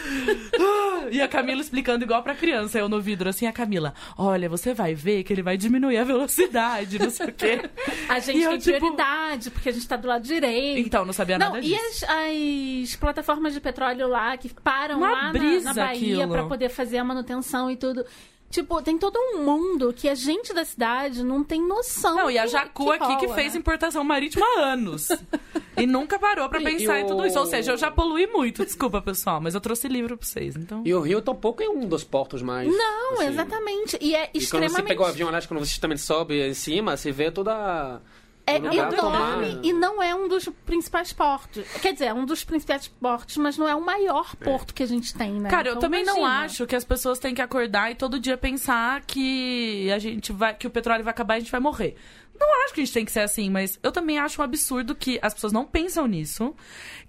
Ah, e a Camila explicando igual pra criança, eu no vidro, assim, a Camila. Olha, você vai ver que ele vai diminuir a velocidade, não sei o quê. A gente E eu, tem tipo, prioridade, porque a gente tá do lado direito. Então, não sabia Não, nada e disso. as, as plataformas de petróleo lá que param Uma lá na- na, Bahia pra poder fazer a manutenção e tudo. Tipo, tem todo um mundo que a gente da cidade não tem noção. Não, e a Jacu que aqui que fez né? importação marítima há anos. e nunca parou pra E- pensar e em tudo isso. Ou seja, eu já poluí muito, desculpa, pessoal, mas eu trouxe livro pra vocês, então. E o Rio tampouco é um dos portos mais. Não, assim, exatamente. E é E quando extremamente. você pega o avião, aliás, quando você também sobe em cima, você vê toda. É enorme tomar- e não é um dos principais portos. Quer dizer, é um dos principais portos, mas não é o maior porto que a gente tem, né? Cara, eu Então, também não imagina. acho que as pessoas têm que acordar e todo dia pensar que a gente vai, que o petróleo vai acabar e a gente vai morrer. Não acho que a gente tem que ser assim, mas eu também acho um absurdo que as pessoas não pensam nisso,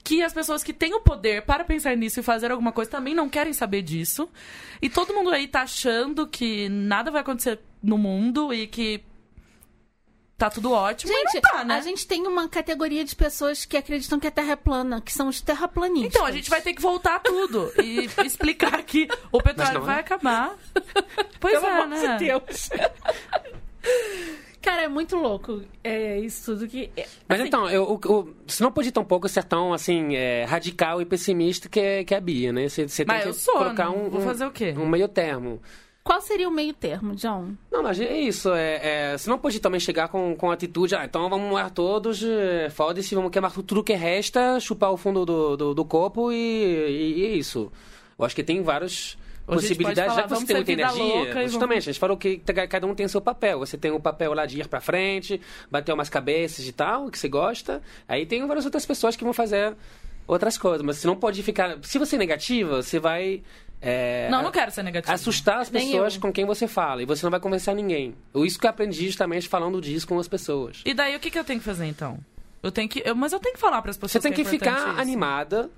que as pessoas que têm o poder para pensar nisso e fazer alguma coisa também não querem saber disso. E todo mundo aí tá achando que nada vai acontecer no mundo e que tá tudo ótimo. mas Gente, não tá, né? a gente tem uma categoria de pessoas que acreditam que a Terra é plana, que são os terraplanistas. Então, a gente vai ter que voltar tudo e explicar que o petróleo não, vai né? acabar. Pois Pelo é, amor né? de Deus. Cara, é muito louco é, isso tudo que. é, Mas assim, então, eu, eu- você não pode tampouco ser tão, assim, é, radical e pessimista que é, que é a Bia, né? Você, você tem Mas que eu sou, colocar né? um, Vou um- fazer o quê? um meio termo. Qual seria o meio termo, John? Não, mas é isso. É, é, você não pode também chegar com, com a atitude, ah, então vamos morrer todos, é, foda-se, vamos queimar tudo que resta, chupar o fundo do, do, do copo e, e, e é isso. Eu acho que tem várias possibilidades. pode Já que falar, você tem muita energia, e vamos- justamente, a gente falou que cada um tem seu papel. Você tem o papel lá de ir pra frente, bater umas cabeças e tal, que você gosta. Aí tem várias outras pessoas que vão fazer outras coisas. Mas você não pode ficar... Se você é negativa, você vai... é, Não, não quero ser negativo. assustar as pessoas com quem você fala e você não vai convencer ninguém. Isso que eu aprendi justamente falando disso com as pessoas. E daí, o que, que eu tenho que fazer, então? Eu tenho que... eu- mas eu tenho que falar pras pessoas Você tem que é importante ficar isso. animada.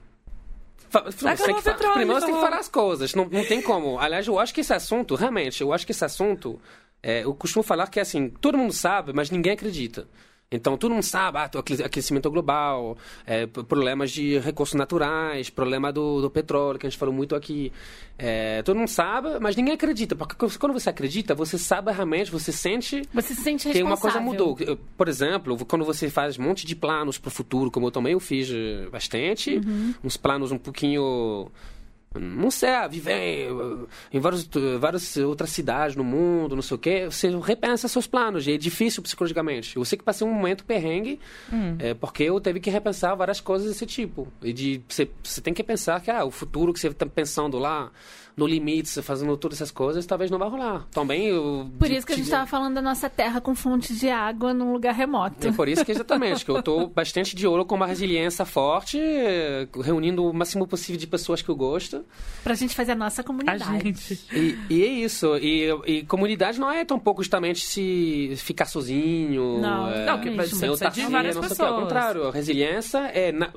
Você tem que petróleo, Primeiro você tem que falar as coisas. Não, não tem como. Aliás, eu acho que esse assunto, realmente, eu acho que esse assunto. é, eu costumo falar que assim, todo mundo sabe, mas ninguém acredita. Então, todo mundo sabe, ah, aquecimento global, é, problemas de recursos naturais, problema do, do petróleo, que a gente falou muito aqui. É, todo mundo sabe, mas ninguém acredita. Porque quando você acredita, você sabe realmente, você sente Você se sente que uma coisa mudou. Por exemplo, quando você faz um monte de planos para o futuro, como eu também eu fiz bastante, uns planos um pouquinho não sei, ah, viver em vários, várias outras cidades no mundo, não sei o quê, você repensa seus planos, e é difícil psicologicamente. Eu sei que passei um momento perrengue, é, porque eu teve que repensar várias coisas desse tipo. E de, você, você tem que pensar que ah, o futuro que você está pensando lá, no limite, fazendo todas essas coisas, talvez não vai rolar. Também eu... Por isso que a gente estava falando da nossa terra com fonte de água num lugar remoto. é por isso que exatamente, que eu estou bastante de olho com uma resiliência forte, reunindo o máximo possível de pessoas que eu gosto. Pra gente fazer a nossa A comunidade. gente... E, e é isso. E, e comunidade não é tão pouco justamente se ficar sozinho. Não, é, não, que eu precisa de várias não sei o quê. Ao pessoas. contrário, a resiliência é na-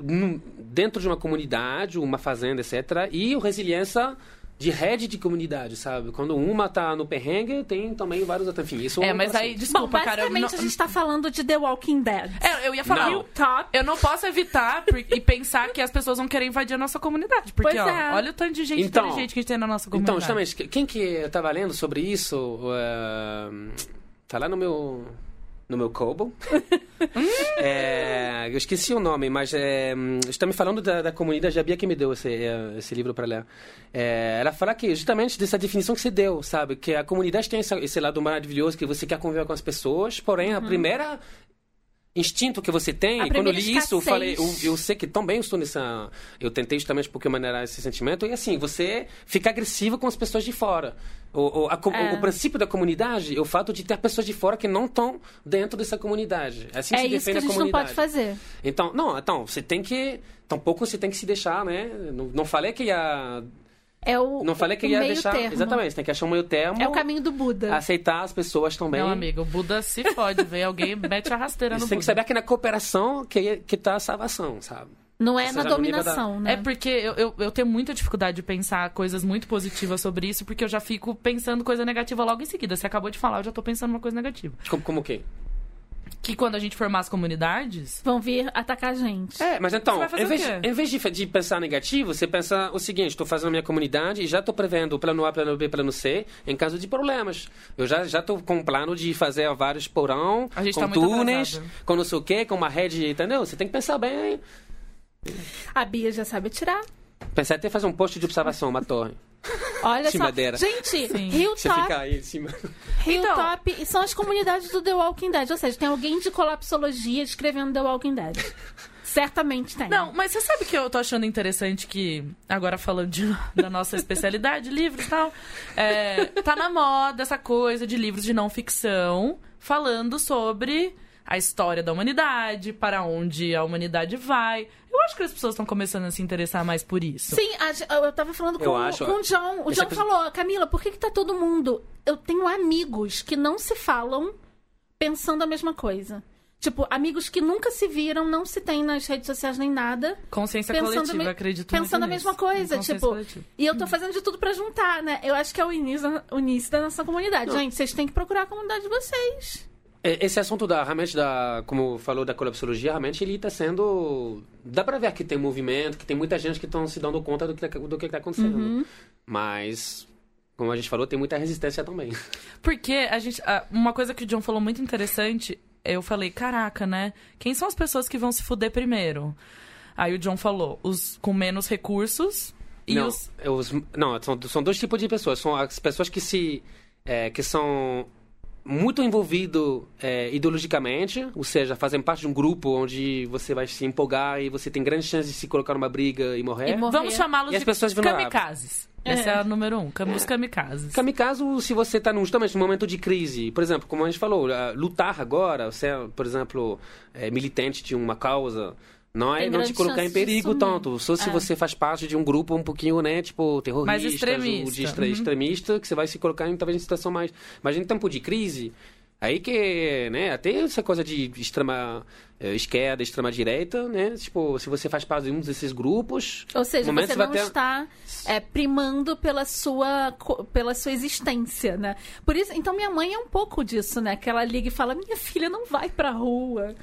dentro de uma comunidade, uma fazenda, etc. E o resiliência de rede de comunidade, sabe? Quando uma tá no perrengue, tem também vários outros. Enfim, isso É, um mas aí, desculpa, Bom, cara. Basicamente não... a gente tá falando de The Walking Dead. É, eu ia falar. Não. Top. Eu não posso evitar e pensar que as pessoas vão querer invadir a nossa comunidade. Porque, Pois ó, é. olha o tanto de gente Então- inteligente que a gente tem na nossa comunidade. Então, justamente, quem que eu tava lendo sobre isso? eh, tá lá no meu. No meu Kobo. É, eu esqueci o nome, mas é, está me falando da, da comunidade. A Bia que me deu esse, eh, esse livro para ler. É, ela fala que justamente dessa definição que você deu, sabe? Que a comunidade tem essa- esse lado maravilhoso que você quer conviver com as pessoas, porém a primeira instinto que você tem, A quando eu li isso, eu falei, eu, eu sei que também estou nessa. Eu tentei justamente porque maneirar esse sentimento, e assim, você fica agressivo com as pessoas de fora. O, o, a É. o princípio da comunidade é o fato de ter pessoas de fora que não estão dentro dessa comunidade. Assim É se isso que a gente não pode fazer. Então, não, então, você tem que. Tampouco você tem que se deixar, né? Não, não falei que ia. É o, Não falei que o ia deixar. termo. Exatamente, tem que achar um meio termo. É o caminho do Buda. Aceitar as pessoas também. Meu amigo, o Buda se fode, vem alguém mete a rasteira no Você tem que saber que na cooperação que, que tá a salvação, sabe? Não é Você na nível da- dominação, né? É porque eu, eu, eu tenho muita dificuldade de pensar coisas muito positivas sobre isso, porque eu já fico pensando coisa negativa logo em seguida. Você acabou de falar, eu já tô pensando uma coisa negativa. Como, como o quê? Que quando a gente formar as comunidades. Vão vir atacar a gente. É, mas então, em vez, em vez de, de pensar negativo, você pensa o seguinte: estou fazendo a minha comunidade e já estou prevendo o plano A, plano B, plano C em caso de problemas. Eu já já estou com um plano de fazer vários porão, A gente com tá muito túneis, atrasado. com não sei o quê, com uma rede, entendeu? Você tem que pensar bem. A Bia já sabe tirar. Pensar até fazer um posto de observação, uma torre. Olha só. madeira. Gente, Sim. Hilltop, fica aí em cima. Hilltop e são as comunidades do The Walking Dead. Ou seja, tem alguém de colapsologia escrevendo The Walking Dead. Certamente tem. Não, mas você sabe que eu tô achando interessante que, agora falando de- da nossa especialidade, livros e tal, é, tá na moda essa coisa de livros de não ficção falando sobre a história da humanidade, para onde a humanidade vai. Eu acho que as pessoas estão começando a se interessar mais por isso. Sim, a- eu tava falando com, acho- com o John. O John coisa- falou, Camila, por que, que tá todo mundo. Eu tenho amigos que não se falam pensando a mesma coisa. Tipo, amigos que nunca se viram, não se tem nas redes sociais nem nada. Consciência coletiva, me- acredito Pensando a muito mesma nisso. coisa, tipo. coletiva. E eu tô fazendo de tudo pra juntar, né? Eu acho que é o início, da- o início da nossa comunidade. Gente, vocês têm que procurar a comunidade de vocês. É, Esse assunto da realmente da, como falou da colapsologia, realmente ele está sendo, dá para ver que tem movimento, que tem muita gente que estão se dando conta do que do que está acontecendo. Uhum. Mas como a gente falou, tem muita resistência também. Porque a gente. Uma coisa que o John falou muito interessante, eu falei, caraca, né? Quem são as pessoas que vão se fuder primeiro? Aí o John falou, os com menos recursos e não, os. é os- não são, são dois tipos de pessoas. São as pessoas que se é, que são muito envolvido é, ideologicamente, ou seja, fazem parte de um grupo onde você vai se empolgar e você tem grandes chances de se colocar numa briga e morrer. E morrer. Vamos chamá-los as de pessoas kamikazes. É. Esse é a número um, os kamikazes. Kamikaze, se você está justamente num momento de crise, por exemplo, como a gente falou, lutar agora, você é, por exemplo, é, militante de uma causa, não é não te colocar em perigo tanto. Só se É. você faz parte de um grupo um pouquinho, né, tipo, terrorista, Mais extremista. de extre- Uhum. extremista, que você vai se colocar em talvez em situação mais. Mas em tempo de crise, aí que, né, até essa coisa de extrema eh, esquerda, extrema direita, né, tipo, se você faz parte de um desses grupos, Ou seja, você não ter- está é, primando pela sua, pela sua existência, né? Por isso, então minha mãe é um pouco disso, né? Que ela liga e fala: minha filha não vai pra rua.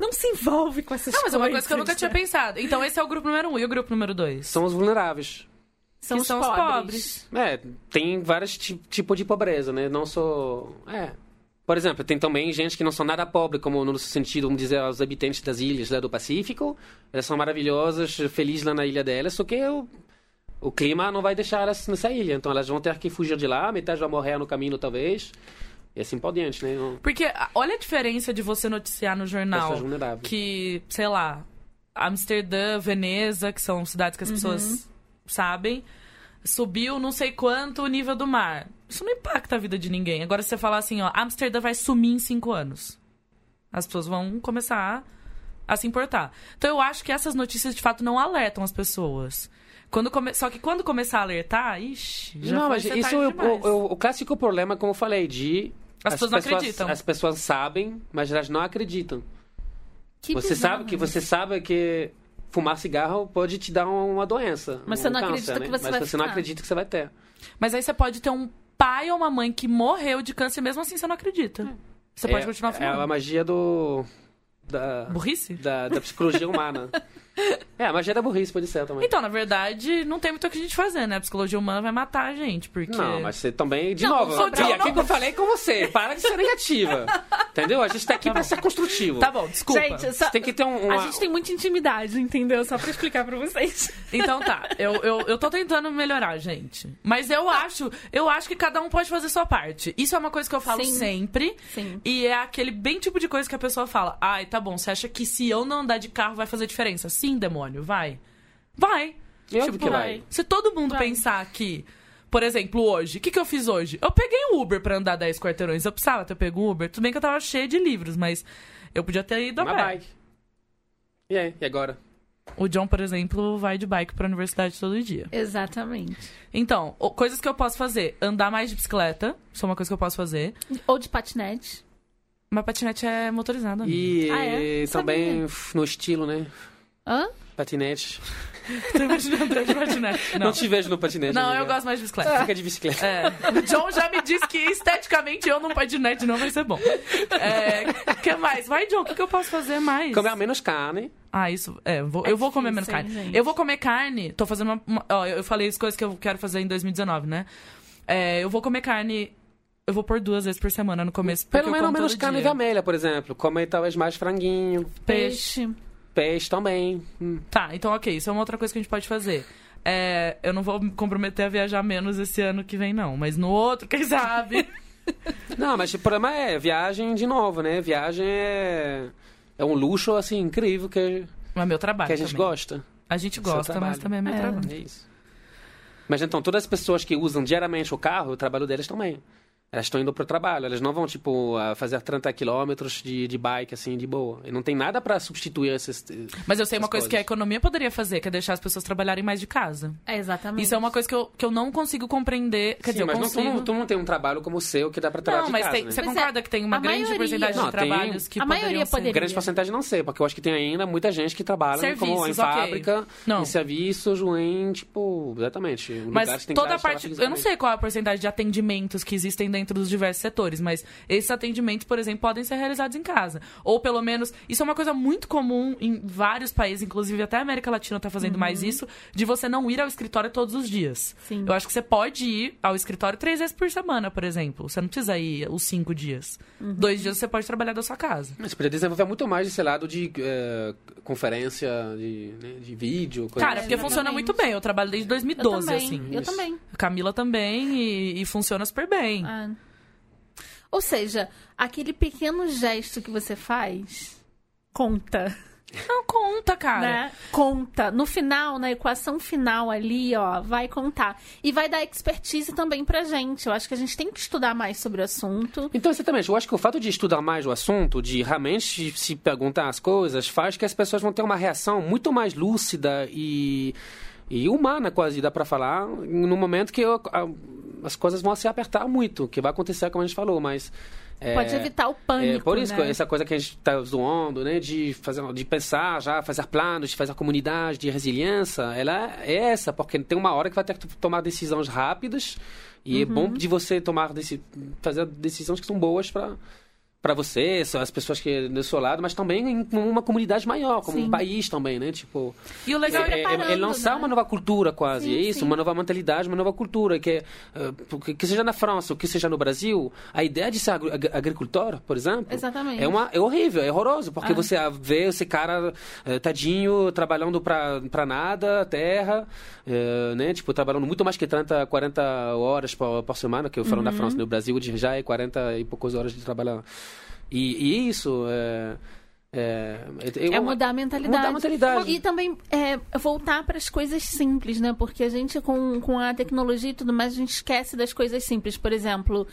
Não se envolve com essas Não, mas coisas. é uma coisa que eu nunca tinha né? pensado. Então esse é o grupo número um e o grupo número dois? são os vulneráveis. São, que os, são os pobres. pobres. É, tem vários ti- tipos de pobreza, né? Não só. É. Por exemplo, tem também gente que não são nada pobre, como no sentido, vamos dizer, os habitantes das ilhas lá do Pacífico. Elas são maravilhosas, felizes lá na ilha delas, só que o, o clima não vai deixar elas nessa ilha. Então elas vão ter que fugir de lá, metade vai morrer no caminho, talvez. E assim por diante, né? Não- Porque olha a diferença de você noticiar no jornal que, sei lá, Amsterdã, Veneza, que são cidades que as pessoas sabem, subiu não sei quanto o nível do mar. Isso não impacta a vida de ninguém. Agora, se você falar assim, ó, Amsterdã vai sumir em cinco anos. As pessoas vão começar a se importar. Então, eu acho que essas notícias, de fato, não alertam as pessoas. Quando come... Só que quando começar a alertar, ixi, já não, foi mas isso tarde é o, o, o clássico problema, como eu falei, de. As pessoas não acreditam. As pessoas sabem, mas elas não acreditam. Que você bizarro, sabe que né? você sabe que fumar cigarro pode te dar uma doença. Mas um você não câncer, acredita né? que você Mas vai você não acredita que você vai ter. Mas aí você pode ter um pai ou uma mãe que morreu de câncer, mesmo assim você não acredita. Você pode é, continuar É fumando. a magia do. Da, Burrice? da, da psicologia humana. é, a magia da burrice pode ser também. Então, na verdade, não tem muito o que a gente fazer, né? A psicologia humana vai matar a gente, porque... Não, mas você também, de Não, novo, e pra- aqui que eu falei com você, para de ser negativa. Entendeu? A gente tá aqui pra ser construtivo. Tá bom, desculpa. Gente, só- Você tem que ter um. uma- a gente tem muita intimidade, entendeu? Só pra explicar pra vocês. Então tá, eu, eu, eu tô tentando melhorar, gente. Mas eu acho, eu acho que cada um pode fazer sua parte. Isso é uma coisa que eu falo Sim. sempre. Sim. E é aquele bem tipo de coisa que a pessoa fala: Ai, tá bom, você acha que se eu não andar de carro vai fazer diferença? Sim, demônio, vai. Vai. E óbvio que vai. Se todo mundo Vai. pensar que, por exemplo, hoje, o que, que eu fiz hoje? Eu peguei um Uber pra andar 10 quarteirões. Eu precisava ter pego um Uber. Tudo bem que eu tava cheia de livros, mas eu podia ter ido a Uma pé. bike. E aí, e agora? O John, por exemplo, vai de bike pra universidade todo dia. Exatamente. Então, o- coisas que eu posso fazer. Andar mais de bicicleta. Isso é uma coisa que eu posso fazer. Ou de patinete. Mas patinete é motorizada. amiga. E Ah, é? também f- no estilo, né? Hã? Patinete. Tô imaginando. Não, Não, te vejo no patinete. não amiga. eu gosto mais de bicicleta. Fica de bicicleta. É, o John já me disse que esteticamente eu num patinete não vai ser bom. É, que mais? Vai, John, o que, que eu posso fazer mais? Comer menos carne. Ah, isso. É, vou- eu vou comer menos carne. gente? Eu vou comer carne. Tô fazendo uma. uma- ó, eu falei as coisas que eu quero fazer em 2019, né? É, eu vou comer carne. Eu vou por duas vezes por semana no começo. Pelo menos menos carne dia. vermelha, por exemplo. Come talvez mais franguinho. Peixe. Peixe. Peixe também. Hum. Tá, então ok, isso é uma outra coisa que a gente pode fazer. É, eu não vou me comprometer a viajar menos esse ano que vem, não. Mas no outro, quem sabe? Não, mas o problema é viagem de novo, né? Viagem é, é um luxo, assim, incrível que, Mas meu trabalho. que a gente também. gosta. A gente Seu gosta, mas também é meu É. trabalho. É isso. Mas então, todas as pessoas que usam diariamente o carro, o trabalho deles também. Elas estão indo pro trabalho. Elas não vão, tipo, a fazer 30 quilômetros de, de bike, assim, de boa. E não tem nada para substituir esses. Mas eu sei uma coisa que a coisas. economia poderia fazer, que é deixar as pessoas trabalharem mais de casa. É, exatamente. Isso é uma coisa que eu, que eu não consigo compreender. Quer Sim, dizer, eu mas não, consigo... tu, não, tu não tem um trabalho como o seu que dá pra trabalhar Não, de mas casa, tem- né? você é, concorda que tem uma a grande maioria- porcentagem Não, de tem- trabalhos que a maioria ser... poderia. Grande porcentagem não sei, porque eu acho que tem ainda muita gente que trabalha como em Serviços, ok. fábrica, Não. em serviços, em, tipo, exatamente. Mas toda a parte. Eu não sei qual é a porcentagem de atendimentos que existem dentro dos diversos setores, mas esses atendimentos, por exemplo, podem ser realizados em casa. Ou pelo menos. Isso é uma coisa muito comum em vários países, inclusive até a América Latina está fazendo mais isso, de você não ir ao escritório todos os dias. Sim. Eu acho que você pode ir ao escritório três vezes por semana, por exemplo. Você não precisa ir os cinco dias. Dois dias você pode trabalhar da sua casa. Mas podia desenvolver muito mais esse lado de eh, conferência, de, né, de vídeo. coisa Cara, assim. porque funciona muito bem. Eu trabalho desde Eu 2012, também. assim. Eu Isso. também. Camila também e, e funciona super bem. Ah. Ou seja, aquele pequeno gesto que você faz conta, Não conta, cara. né? Conta. No final, na equação final ali, ó, vai contar. E vai dar expertise também pra gente. Eu acho que a gente tem que estudar mais sobre o assunto. Então, exatamente. Eu acho que o fato de estudar mais o assunto, de realmente se perguntar as coisas, faz que as pessoas vão ter uma reação muito mais lúcida e, e humana, quase, dá pra falar, no momento que eu- as coisas vão se apertar muito, que vai acontecer, como a gente falou, mas... é, Pode evitar o pânico, É, por isso, né? essa coisa que a gente está zoando, né, de fazer, de pensar já, fazer planos, de fazer comunidade, de resiliência, ela é essa, porque tem uma hora que vai ter que tomar decisões rápidas e é Uhum. bom de você tomar fazer decisões que são boas para para você, as pessoas que do seu lado, mas também em uma comunidade maior, como Sim. um país também, né? Tipo, E o legal é, é, é- lançar né? uma nova cultura quase, Sim, é isso, sim. uma nova mentalidade, uma nova cultura, que, eh, que, seja na França ou que seja no Brasil, a ideia de ser agri- ag- agricultor, por exemplo, Exatamente. é, uma, é horrível, é horroroso, porque Ah. você vê esse cara eh, tadinho, trabalhando pra nada, terra, eh, né, tipo, trabalhando muito mais que 30, 40 horas por, por semana, que eu falo Uhum. na França, no Brasil já é 40 e poucas horas de trabalho. E, e isso... É, é, É mudar a mentalidade. Mudar a mentalidade. E também é, voltar para as coisas simples, né? Porque a gente, com, com a tecnologia e tudo mais, a gente esquece das coisas simples. Por exemplo,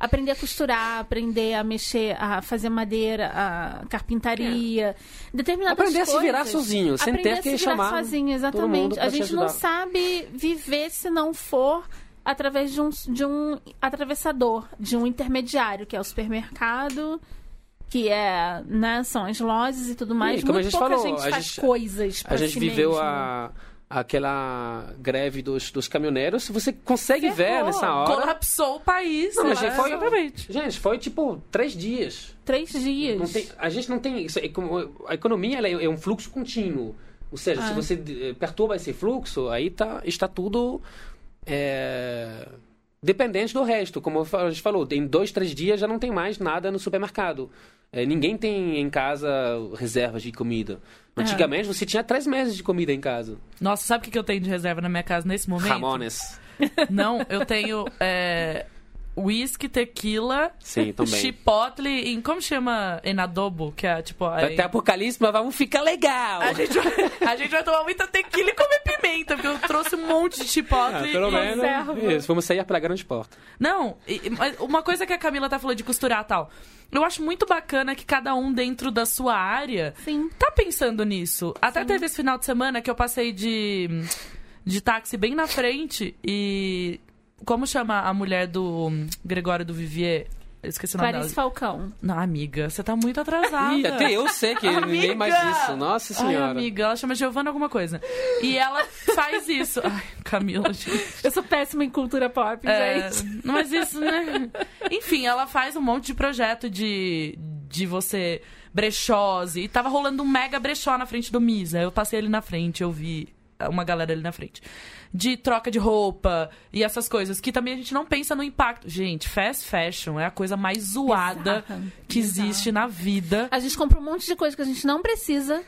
aprender a costurar, aprender a mexer, a fazer madeira, a carpintaria. Determinadas Aprender a se coisas. virar sozinho, sem Aprender ter a que se virar chamar sozinho, todo mundo exatamente. A te gente não sabe viver se não for através de um, de um atravessador, de um intermediário, que é o supermercado, que é, né, são as lojas e tudo mais. E, como a Muito gente pouca falou, gente a faz gente- coisas pra A gente si viveu mesmo. a, aquela greve dos, dos caminhoneiros. Você consegue Ferrou. ver nessa hora. colapsou o país. Não, mas né? gente, foi, Exatamente. gente, foi tipo três dias. Três dias. Não tem- a gente não tem. Isso, é a economia ela é, é um fluxo contínuo. Ou seja, Ah. se você eh, perturba esse fluxo, aí tá, está tudo é, dependente do resto. Como a gente falou, em dois, três dias já não tem mais nada no supermercado. É, ninguém tem em casa reservas de comida. É. Antigamente você tinha três meses de comida em casa. Nossa, sabe o que que eu tenho de reserva na minha casa nesse momento? Ramones. Não, eu tenho é, whisky, tequila, Sim, também. chipotle em... Como chama? Em adobo, que é tipo... Vai aí- ter apocalipse, mas vamos ficar legal. A gente, vai, a gente vai tomar muita tequila e comer pimenta, porque eu trouxe um monte de chipotle. Ah, pelo e- menos. conserva. Isso, vamos sair pela grande porta. Não, e- mas uma coisa que a Camila tá falando de costurar e tal. Eu acho muito bacana que cada um dentro da sua área Sim. tá pensando nisso. Até teve esse final de semana que eu passei de, de táxi bem na frente e. Como chama a mulher do hum, Gregório do Vivier? Eu esqueci o nome Clarice dela. Falcão. Não, amiga, você tá muito atrasada. Ih, até eu sei que ninguém mais isso. Nossa Ai, senhora. amiga, ela chama Giovana alguma coisa. E ela faz isso. Ai, Camila, gente. Eu sou péssima em cultura pop, É, gente. mas isso, né? Enfim, ela faz um monte de projeto de, de você brechós. E tava rolando um mega brechó na frente do Misa. Eu passei ali na frente, eu vi uma galera ali na frente. De troca de roupa e essas coisas. Que também a gente não pensa no impacto. Gente, fast fashion é a coisa mais zoada Bizarra, que existe na vida. A gente compra um monte de coisa que a gente não precisa.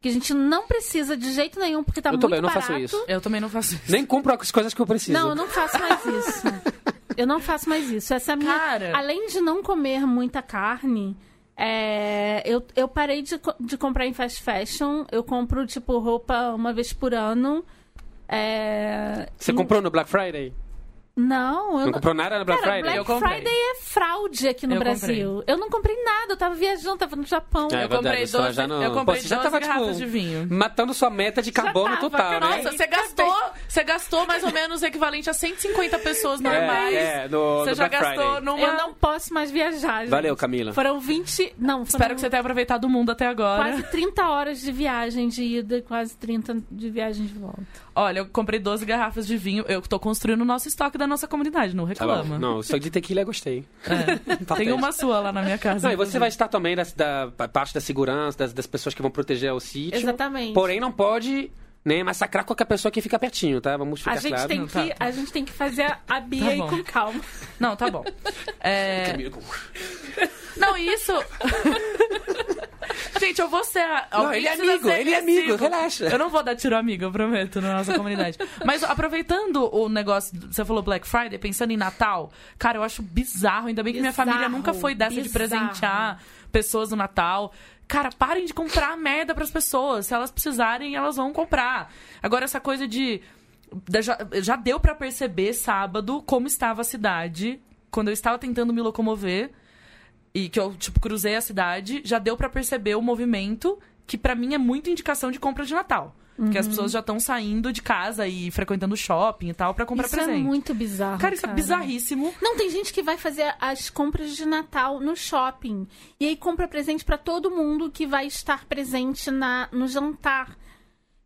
Que a gente não precisa de jeito nenhum, porque tá Eu muito também, eu não barato. faço isso. Eu também não faço isso. Nem compro as coisas que eu preciso. Não, eu não faço mais isso. eu não faço mais isso. Essa é a minha. Cara. Além de não comer muita carne, é, eu, eu parei de, de comprar em fast fashion. Eu compro, tipo, roupa uma vez por ano. É, Você comprou no Black Friday? Não, eu Não comprou nada na Black Cara, Friday? Black Eu comprei. Friday é fraude aqui no Eu Brasil. Eu não comprei nada, eu tava viajando, tava no Japão. É Eu comprei tava 12 já no- eu comprei Pô, já 12 tava, garrafas tipo, de vinho. Matando sua meta de carbono tava, total, cara, né? Nossa, você gastou, você gastou mais ou menos o equivalente a 150 pessoas normais. É, é, no, você no já Black gastou Friday. numa. Eu não posso mais viajar. gente. Valeu, Camila. Foram 20. Não, foram Espero que você tenha aproveitado o mundo até agora. quase 30 horas de viagem de ida e quase 30 de viagem de volta. Olha, eu comprei 12 garrafas de vinho. Eu tô construindo o nosso estoque da nossa comunidade, não Tá reclama. Não, só de tequila eu gostei. É. Tem Importante. uma sua lá na minha casa. Não, e você vai estar também da, da parte da segurança, das, das pessoas que vão proteger o sítio. Exatamente. Porém, não pode nem massacrar qualquer pessoa que fica pertinho, tá? Vamos ficar A gente, claro. tem que, tá, tá. a gente tem que fazer a- Bia Tá com calma. Não, tá bom. É... Não, isso. Gente, eu vou ser. a- Não, ele é amigo, ser ele é amigo, relaxa. Eu não vou dar tiro amigo, eu prometo, na nossa comunidade. Mas aproveitando o negócio, você falou Black Friday, pensando em Natal, cara, eu acho bizarro. Ainda bem que minha Bizarro, família nunca foi dessa de bizarro. presentear pessoas no Natal. Cara, parem de comprar merda pras pessoas. Se elas precisarem, elas vão comprar. Agora, essa coisa de. Já, já deu pra perceber sábado como estava a cidade. Quando eu estava tentando me locomover e que eu, tipo, cruzei a cidade, já deu pra perceber o movimento, que pra mim é muito indicação de compra de Natal. Porque Uhum. as pessoas já estão saindo de casa e frequentando shopping e tal pra comprar isso presente. é muito bizarro. Cara, isso é bizarríssimo. Não, tem gente que vai fazer as compras de Natal no shopping. E aí compra presente pra todo mundo que vai estar presente na, no jantar.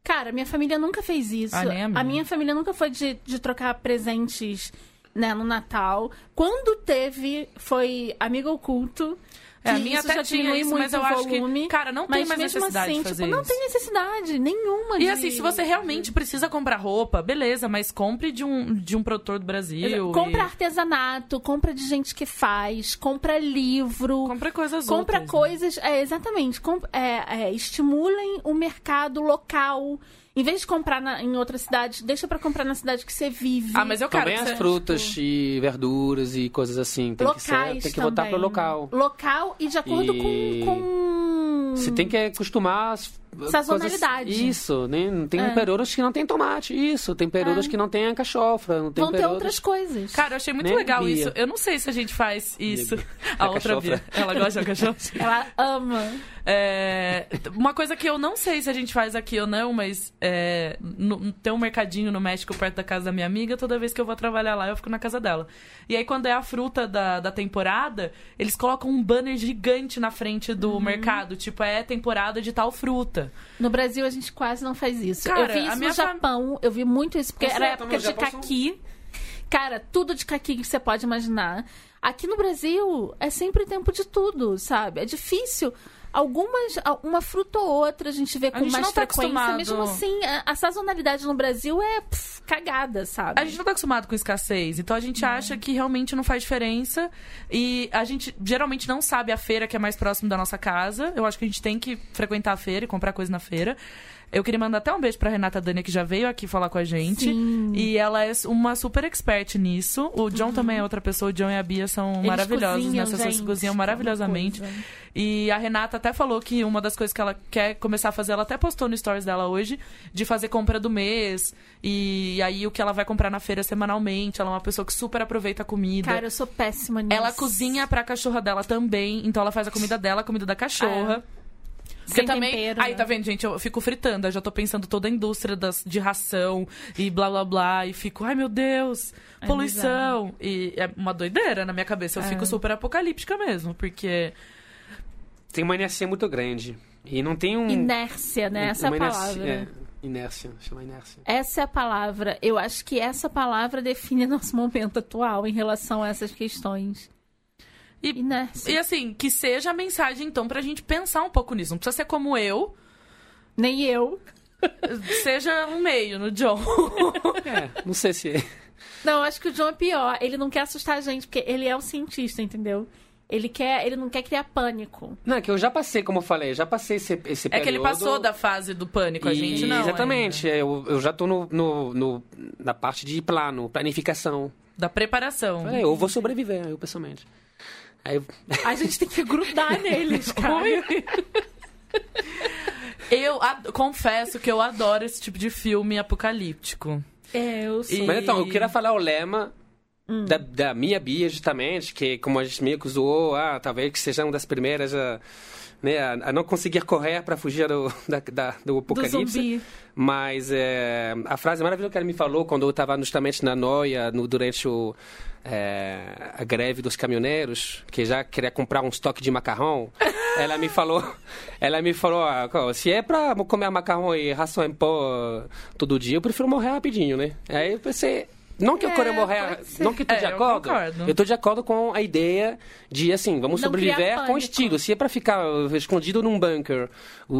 Cara, minha família nunca fez isso. Ah, a minha. minha família nunca foi de, de trocar presentes né, no Natal. Quando teve, foi amigo oculto. É, a minha até tinha isso, muito mas eu acho volume. que, cara, não tem mais mesmo necessidade assim, de fazer tipo, não isso. tem necessidade nenhuma E de- assim, se você realmente precisa comprar roupa, beleza, mas compre de um, de um produtor do Brasil. Compra e- artesanato, compra de gente que faz, compra livro. Compra coisas Compra outras, né? coisas, é, exatamente. com- é, é, estimulem o mercado local. Em vez de comprar na- em outra cidade, deixa pra comprar na cidade que você vive. Ah, mas eu quero Também que as você- frutas e verduras e coisas assim. Tem que, ser, Locais tem que voltar também. pro local. Local e de acordo E- com, com... Você tem que acostumar as Sazonalidade. coisas- Isso, né? Tem É. períodos que não tem tomate, isso. Tem períodos É. que não tem a cachofra, não tem Vão ter outras coisas. Cara, eu achei muito Né, legal Bia? isso. Eu não sei se a gente faz isso. Bia. A A outra. Bia. Ela gosta de cachofra. Ela ama. É, uma coisa que eu não sei se a gente faz aqui ou não, mas é, no- tem um mercadinho no México perto da casa da minha amiga. Toda vez que eu vou trabalhar lá, eu fico na casa dela. E aí, quando é a fruta da, da temporada, eles colocam um banner gigante na frente do Uhum. mercado. Tipo, é temporada de tal fruta. No Brasil, a gente quase não faz isso. Cara, eu vi isso no fam- Japão. Eu vi muito isso, porque Você era época de são- caqui. Cara, tudo de caqui que você pode imaginar. Aqui no Brasil, é sempre tempo de tudo, sabe? É difícil. Algumas, uma fruta ou outra a gente vê com gente mais não tá frequência. acostumado. Mesmo assim, a, a sazonalidade no Brasil é pff, cagada, sabe? A gente não tá acostumado com escassez, então a gente acha que realmente não faz diferença. E a gente geralmente não sabe a feira que é mais próximo da nossa casa. Eu acho que a gente tem que frequentar a feira e comprar coisa na feira. Eu queria mandar até um beijo pra Renata Dania, que já veio aqui falar com a gente. Sim. E ela é uma super expert nisso. O John também é outra pessoa. O John e a Bia são Eles maravilhosos cozinham, gente, cozinham maravilhosamente. coisa. E a Renata até falou que uma das coisas que ela quer começar a fazer, ela até postou no stories dela hoje, de fazer compra do mês. E aí o que ela vai comprar na feira semanalmente. Ela é uma pessoa que super aproveita a comida. Cara, eu sou péssima nisso. ela cozinha pra cachorra dela também. Então ela faz a comida dela, a comida da cachorra. Porque Sem também. tempero, Aí, né? tá vendo, gente? Eu fico fritando. Eu já tô pensando toda a indústria das, de ração e blá blá blá. E fico, ai meu Deus, É poluição. e é uma doideira na minha cabeça. Eu É. fico super apocalíptica mesmo. Porque. Tem uma inércia muito grande. E não tem um... Inércia, né? Essa é a uma inércia- palavra. É, inércia, chama inércia. Essa é a palavra. Eu acho que essa palavra define nosso momento atual em relação a essas questões. E- Inércia. E assim, que seja a mensagem, então, pra gente pensar um pouco nisso. Não precisa ser como eu, Nem eu. seja um meio no John. É, não sei se... Não, eu acho que o John é pior. Ele não quer assustar a gente, porque ele é um cientista, entendeu? Ele, quer, ele não quer criar pânico. Não, é que eu já passei, como eu falei, já passei esse, esse É período... que ele passou da fase do pânico, a E- gente não. Exatamente, ainda. é, eu, eu já tô no, no, no- na parte de plano, planificação. Da preparação. É, eu vou sobreviver, eu pessoalmente. Aí, eu- A gente tem que grudar neles, cara. Eu ad- confesso que eu adoro esse tipo de filme apocalíptico. É, eu sou. E- Mas então, eu queria falar o lema da, da minha Bia, justamente, que como a gente meio que zoou, ah, talvez que seja uma das primeiras a, né, a, a não conseguir correr para fugir do, da, da- do apocalipse. zumbi. Mas é, a frase maravilhosa que ela me falou quando eu estava justamente na noia, no, durante o, é, a greve dos caminhoneiros, que já queria comprar um estoque de macarrão, ela me falou, ela me falou, ah, se é pra comer macarrão e ração em pó todo dia, eu prefiro morrer rapidinho, né? Aí eu pensei, não que eu É, quero morrer, pode ser. não que eu tô É, de eu acordo, concordo. eu tô de acordo com a ideia de, assim, vamos Não sobreviver com estilo. Se é pra ficar escondido num bunker,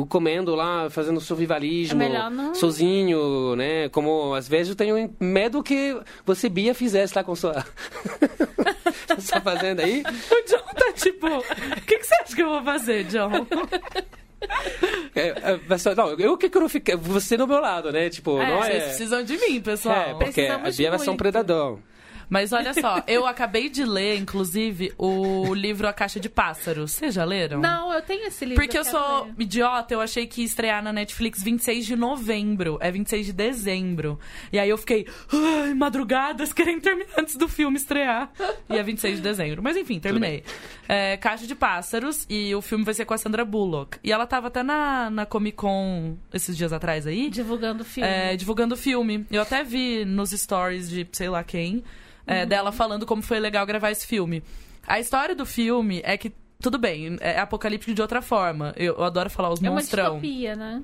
comendo lá, fazendo survivalismo, É não. sozinho, né? Como às vezes eu tenho medo que você, Bia, fizesse lá com sua, sua fazenda aí. O John tá tipo, o que, que você acha que eu vou fazer, John? É, é, não, eu que quero ficar, você do meu lado, né? Tipo, É, não Vocês é. precisam de mim, pessoal. É, porque a Precisamos Bia vai ser um muito. Mas olha só, eu acabei de ler, inclusive, o livro A Caixa de Pássaros. Vocês já leram? Não, eu tenho esse livro. Porque eu quero sou ler. idiota, eu achei que ia estrear na Netflix 26 de novembro. É 26 de dezembro. E aí eu fiquei, ai, madrugadas, querendo terminar antes do filme estrear. E é 26 de dezembro. Mas enfim, terminei. É, Caixa de Pássaros, e o filme vai ser com a Sandra Bullock. E ela tava até na, na Comic Con esses dias atrás aí. Divulgando o filme. É, divulgando o filme. Eu até vi nos stories de sei lá quem, é, dela falando como foi legal gravar esse filme. A história do filme é que, tudo bem, é apocalíptico de outra forma. Eu, eu adoro falar os É uma monstrão. distopia, né?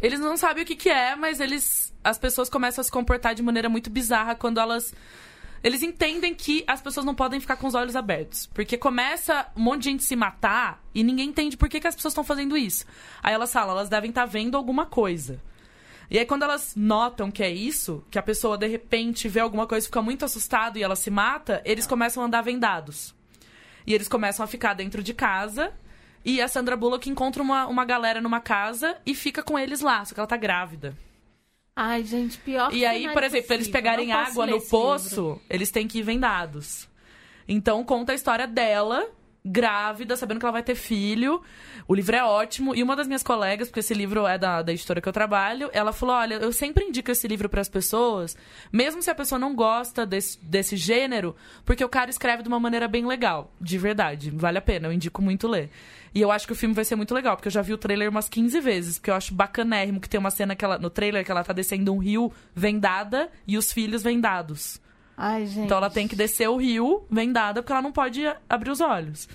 Eles não sabem o que, que é, mas eles. As pessoas começam a se comportar de maneira muito bizarra quando elas. Eles entendem que as pessoas não podem ficar com os olhos abertos. Porque começa um monte de gente se matar e ninguém entende por que, que as pessoas estão fazendo isso. Aí elas falam, elas devem estar vendo alguma coisa. E aí, quando elas notam que é isso, que a pessoa de repente vê alguma coisa e fica muito assustado e ela se mata, eles começam a andar vendados. E eles começam a ficar dentro de casa. E a Sandra Bullock encontra uma, uma galera numa casa e fica com eles lá, só que ela tá grávida. Ai, gente, pior E aí, por exemplo, eles pegarem água no poço, livro. eles têm que ir vendados. Então conta a história dela, grávida, sabendo que ela vai ter filho. O livro é ótimo. E uma das minhas colegas, porque esse livro é da, da editora que eu trabalho, ela falou: olha, eu sempre indico esse livro para as pessoas, mesmo se a pessoa não gosta desse, desse gênero, porque o cara escreve de uma maneira bem legal. De verdade. Vale a pena, eu indico muito ler. E eu acho que o filme vai ser muito legal, porque eu já vi o trailer umas 15 vezes, porque eu acho bacanérrimo que tem uma cena que ela, no trailer que ela tá descendo um rio vendada e os filhos vendados. Ai, gente. Então ela tem que descer o rio vendada porque ela não pode abrir os olhos.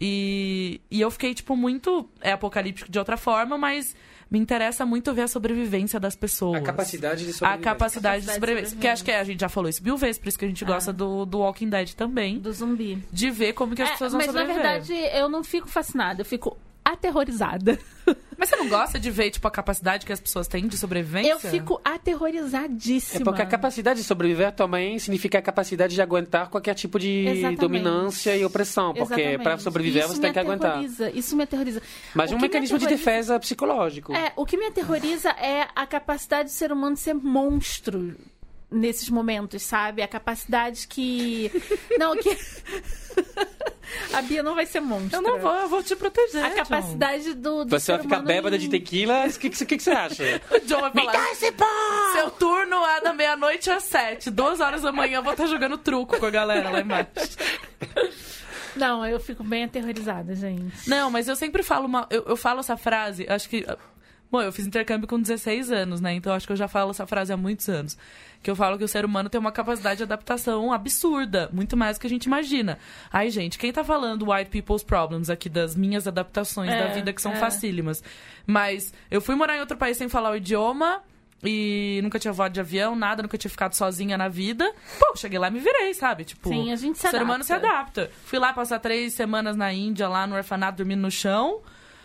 E, e eu fiquei, tipo, muito. É apocalíptico de outra forma, mas me interessa muito ver a sobrevivência das pessoas. A capacidade de A sobreviver. capacidade de Capacidade de sobrevivência. Que acho que a gente já falou isso mil vezes, por isso que a gente gosta do, do Walking Dead também. Do zumbi. De ver como que as É, pessoas vão mas na sobreviver. verdade eu não fico fascinada, eu fico aterrorizada. Mas você não gosta de ver, tipo, a capacidade que as pessoas têm de sobrevivência? Eu fico aterrorizadíssima. É porque a capacidade de sobreviver também significa a capacidade de aguentar qualquer tipo de Exatamente. dominância e opressão. Porque para sobreviver Isso você tem que aguentar. aterroriza, Isso me aterroriza. Mas O um que me mecanismo de defesa psicológico. É, o que me aterroriza é a capacidade do ser humano ser monstro nesses momentos, sabe? A capacidade que. Não, que. A Bia não vai ser monstro. Eu não vou, eu vou te proteger. A John. capacidade do. do Você ser vai ficar humano bêbada em- de tequila, o que, que, que, que você acha? O John vai falar. esse pão! Seu turno é da meia-noite às sete. Duas horas da manhã eu vou estar jogando truco com a galera lá embaixo. Não, eu fico bem aterrorizada, gente. Não, mas eu sempre falo uma. Eu, eu falo essa frase, acho que. Bom, eu fiz intercâmbio com 16 anos, né? Então acho que eu já falo essa frase há muitos anos. Que eu falo que o ser humano tem uma capacidade de adaptação absurda, muito mais do que a gente imagina. Ai, gente, quem tá falando white people's problems aqui das minhas adaptações É, da vida que são é. facílimas? Mas eu fui morar em outro país sem falar o idioma. E nunca tinha voado de avião, nada, nunca tinha ficado sozinha na vida. Pô, cheguei lá e me virei, sabe? Tipo, Sim, a gente se o ser humano se adapta. adapta. Fui lá passar três semanas na Índia, lá no orfanato, dormindo no chão,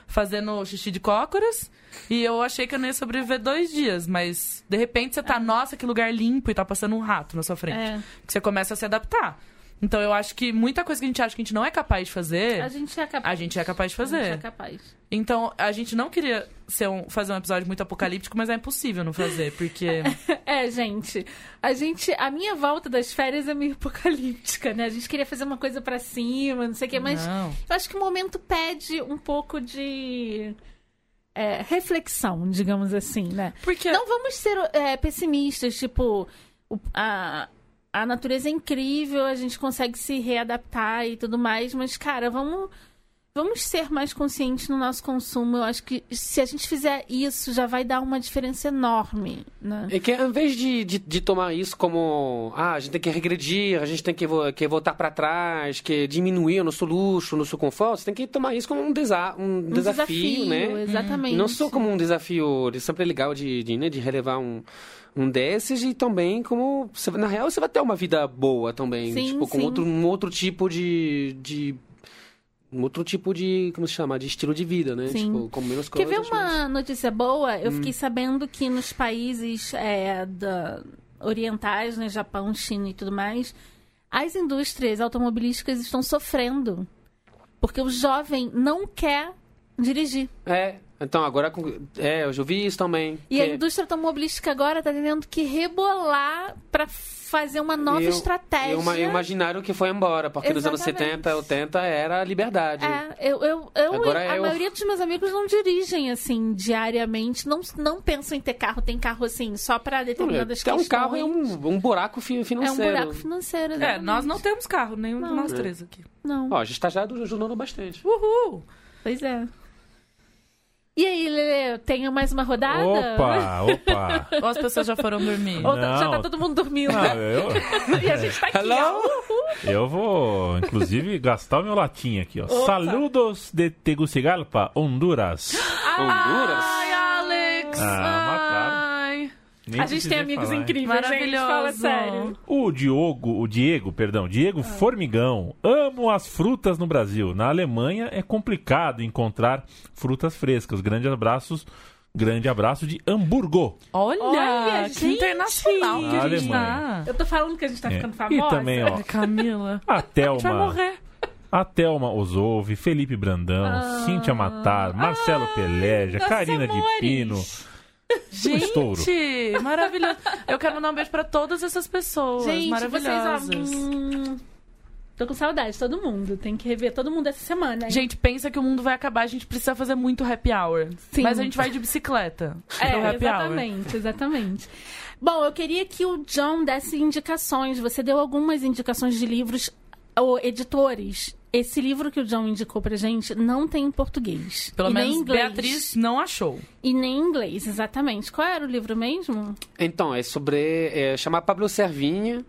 fazendo xixi de cócoras. E eu achei que eu não ia sobreviver dois dias, mas de repente você tá, nossa, que lugar limpo, e tá passando um rato na sua frente. É. Que você começa a se adaptar. Então eu acho que muita coisa que a gente acha que a gente não é capaz de fazer, A gente é capaz. a gente é capaz de A gente é fazer. capaz. Então a gente não queria ser um- fazer um episódio muito apocalíptico, mas é impossível não fazer, porque. É, gente. A gente. A minha volta das férias é meio apocalíptica, né? A gente queria fazer uma coisa pra cima, não sei o quê, mas Não. eu acho que o momento pede um pouco de. é, reflexão, digamos assim, né? Porque. Não vamos ser é, pessimistas, tipo. o- a, a natureza é incrível, a gente consegue se readaptar e tudo mais, mas, cara, vamos. Vamos ser mais conscientes no nosso consumo. Eu acho que se a gente fizer isso, já vai dar uma diferença enorme, né? É que ao invés de, de, de tomar isso como ah, a gente tem que regredir, a gente tem que, que voltar para trás, que diminuir o nosso luxo, o nosso conforto, você tem que tomar isso como um, desa um, Um desafio, né? Exatamente. Não só como um desafio, é sempre legal de, de, né, de relevar um, um desses e também como, na real, você vai ter uma vida boa também, Sim, tipo, com sim. outro, um outro tipo de... de um outro tipo de, como se chama, de estilo de vida, né? Sim. Tipo, com menos Quer coisas. ver uma notícia boa? Hum. Eu fiquei sabendo que nos países é, da- orientais, né, Japão, China e tudo mais, as indústrias automobilísticas estão sofrendo. Porque o jovem não quer dirigir. É, então agora. com- É, eu já vi isso também. E que- a indústria automobilística agora está tendo que rebolar para fazer uma nova E o- estratégia. E uma- e imaginário que foi embora, porque nos anos Exatamente. 70, 80 era a liberdade. É, eu, eu, eu Agora a eu- maioria dos meus amigos não dirigem assim diariamente, não, não pensam em ter carro, tem carro assim só para determinadas Até um questões. carro é um, um buraco fi- É um financeiro. buraco financeiro. É, exatamente. nós não temos carro, nenhum de Não. nós É. três aqui. Não. Ó, a gente tá já ajudando bastante. Uhul! Pois é. E aí, Lele, tem mais uma rodada? Opa, opa. Ou as pessoas já foram dormir? Ou tá- já tá todo mundo dormindo. Não, eu, e a gente tá aqui, Hello? ó. eu vou, inclusive, gastar o meu latim aqui, ó. Saludos de Tegucigalpa, Honduras. Honduras? Ai, Alex! Ah. Nem A gente tem amigos falar, incríveis, gente. Fala Maravilhoso. sério. O Diogo, o Diego, perdão, Diego Ah. Formigão. Amo as frutas no Brasil. Na Alemanha é complicado encontrar frutas frescas. Grandes abraços, grande abraço de Hamburgo. Olha, Olha, que gente! internacional que a gente tá. Eu tô falando que a gente tá É. ficando E famosa. também, ó, Camila. a A gente vai Thelma, morrer. a Thelma Osouve, Felipe Brandão, Cíntia Matar, Marcelo Peleja, nossos Karina de amores. Pino. Gente, maravilhoso. Eu quero mandar um beijo pra todas essas pessoas Gente, maravilhosas. vocês, hum, Tô com saudade de todo mundo. Tem que rever todo mundo essa semana. hein? Gente, pensa que o mundo vai acabar, a gente precisa fazer muito happy hour. Sim. Mas a gente vai de bicicleta É, happy hour. exatamente, exatamente. Bom, eu queria que o John desse indicações. Você deu algumas indicações de livros ou editores. Esse livro que o John indicou pra gente não tem em português. Pelo e nem menos em inglês. Beatriz não achou. E nem em inglês, exatamente. Qual era o livro mesmo? Então, é sobre. É, chama Pablo Servinha.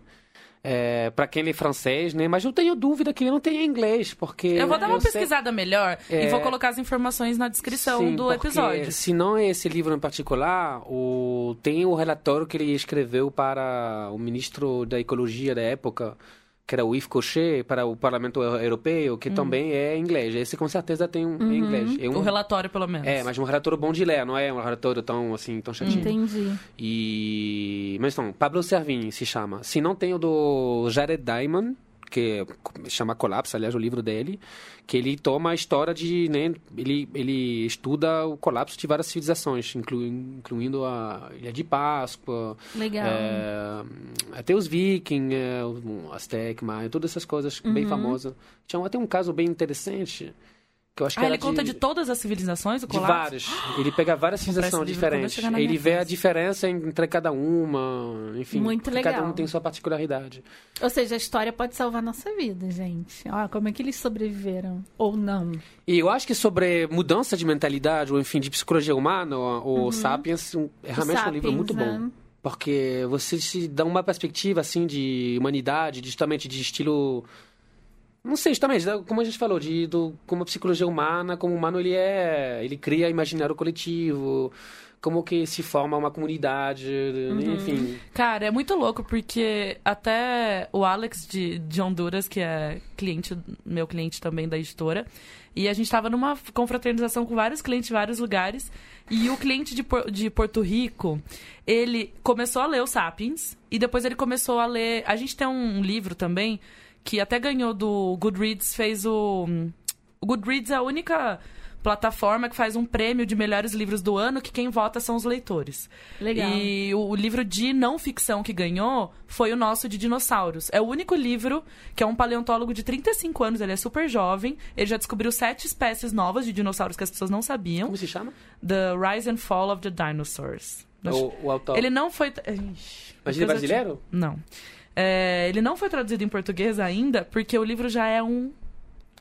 É, para quem lê francês, né? Mas eu tenho dúvida que ele não tem inglês, porque. Eu vou dar uma sei- pesquisada melhor e É. vou colocar as informações na descrição Sim, do porque episódio. Se não é esse livro em particular, o, tem o relatório que ele escreveu para o ministro da Ecologia da época, que era o Yves Cochet, para o Parlamento Eu- Europeu, que também é inglês. Esse com certeza tem um em inglês. É, um, O relatório, pelo menos. é, mas um relatório bom de ler, não é um relatório tão assim, tão chatinho. Entendi. E mas então, Pablo Servini se chama. Se não tem o do Jared Diamond, que chama Colapso, aliás, o livro dele, que ele toma a história de, né, ele ele estuda o colapso de várias civilizações, inclu, incluindo a Ilha de Páscoa, é, até os vikings, é, o Aztec, Maia, todas essas coisas bem Uhum. famosas. Tinha até um caso bem interessante que eu acho que Ah, era ele conta de todas as civilizações, o de colapso? vários. Ele pega várias civilizações diferentes. Ele vê a diferença entre cada uma. Enfim, Muito legal. cada um tem sua particularidade. Ou seja, a história pode salvar nossa vida, gente. Ó, como é que eles sobreviveram? Ou não? E eu acho que sobre mudança de mentalidade, ou enfim, de psicologia humana, o, o Sapiens é realmente um livro muito né? bom. Porque você se dá uma perspectiva, assim, de humanidade, de, justamente de estilo... Não sei, justamente, da- como a gente falou, de do, como a psicologia humana, como o humano ele é... Ele cria imaginário coletivo, como que se forma uma comunidade, Uhum. enfim... Cara, é muito louco porque até o Alex de, de Honduras, que é cliente, meu cliente também da editora, e a gente tava numa confraternização com vários clientes de vários lugares, e o cliente de, de Porto Rico, ele começou a ler o Sapiens, e depois ele começou a ler. A gente tem um livro também que até ganhou do Goodreads, fez o. O Goodreads é a única plataforma que faz um prêmio de melhores livros do ano, que quem vota são os leitores. Legal. E o, o livro de não ficção que ganhou foi o nosso de dinossauros. É o único livro que é um paleontólogo de 35 anos, ele é super jovem, ele já descobriu sete espécies novas de dinossauros que as pessoas não sabiam. Como se chama? The Rise and Fall of the Dinosaurs. O, o autor. Ele não foi. Ixi, Mas ele é te- brasileiro? Não. É, ele não foi traduzido em português ainda, porque o livro já é um.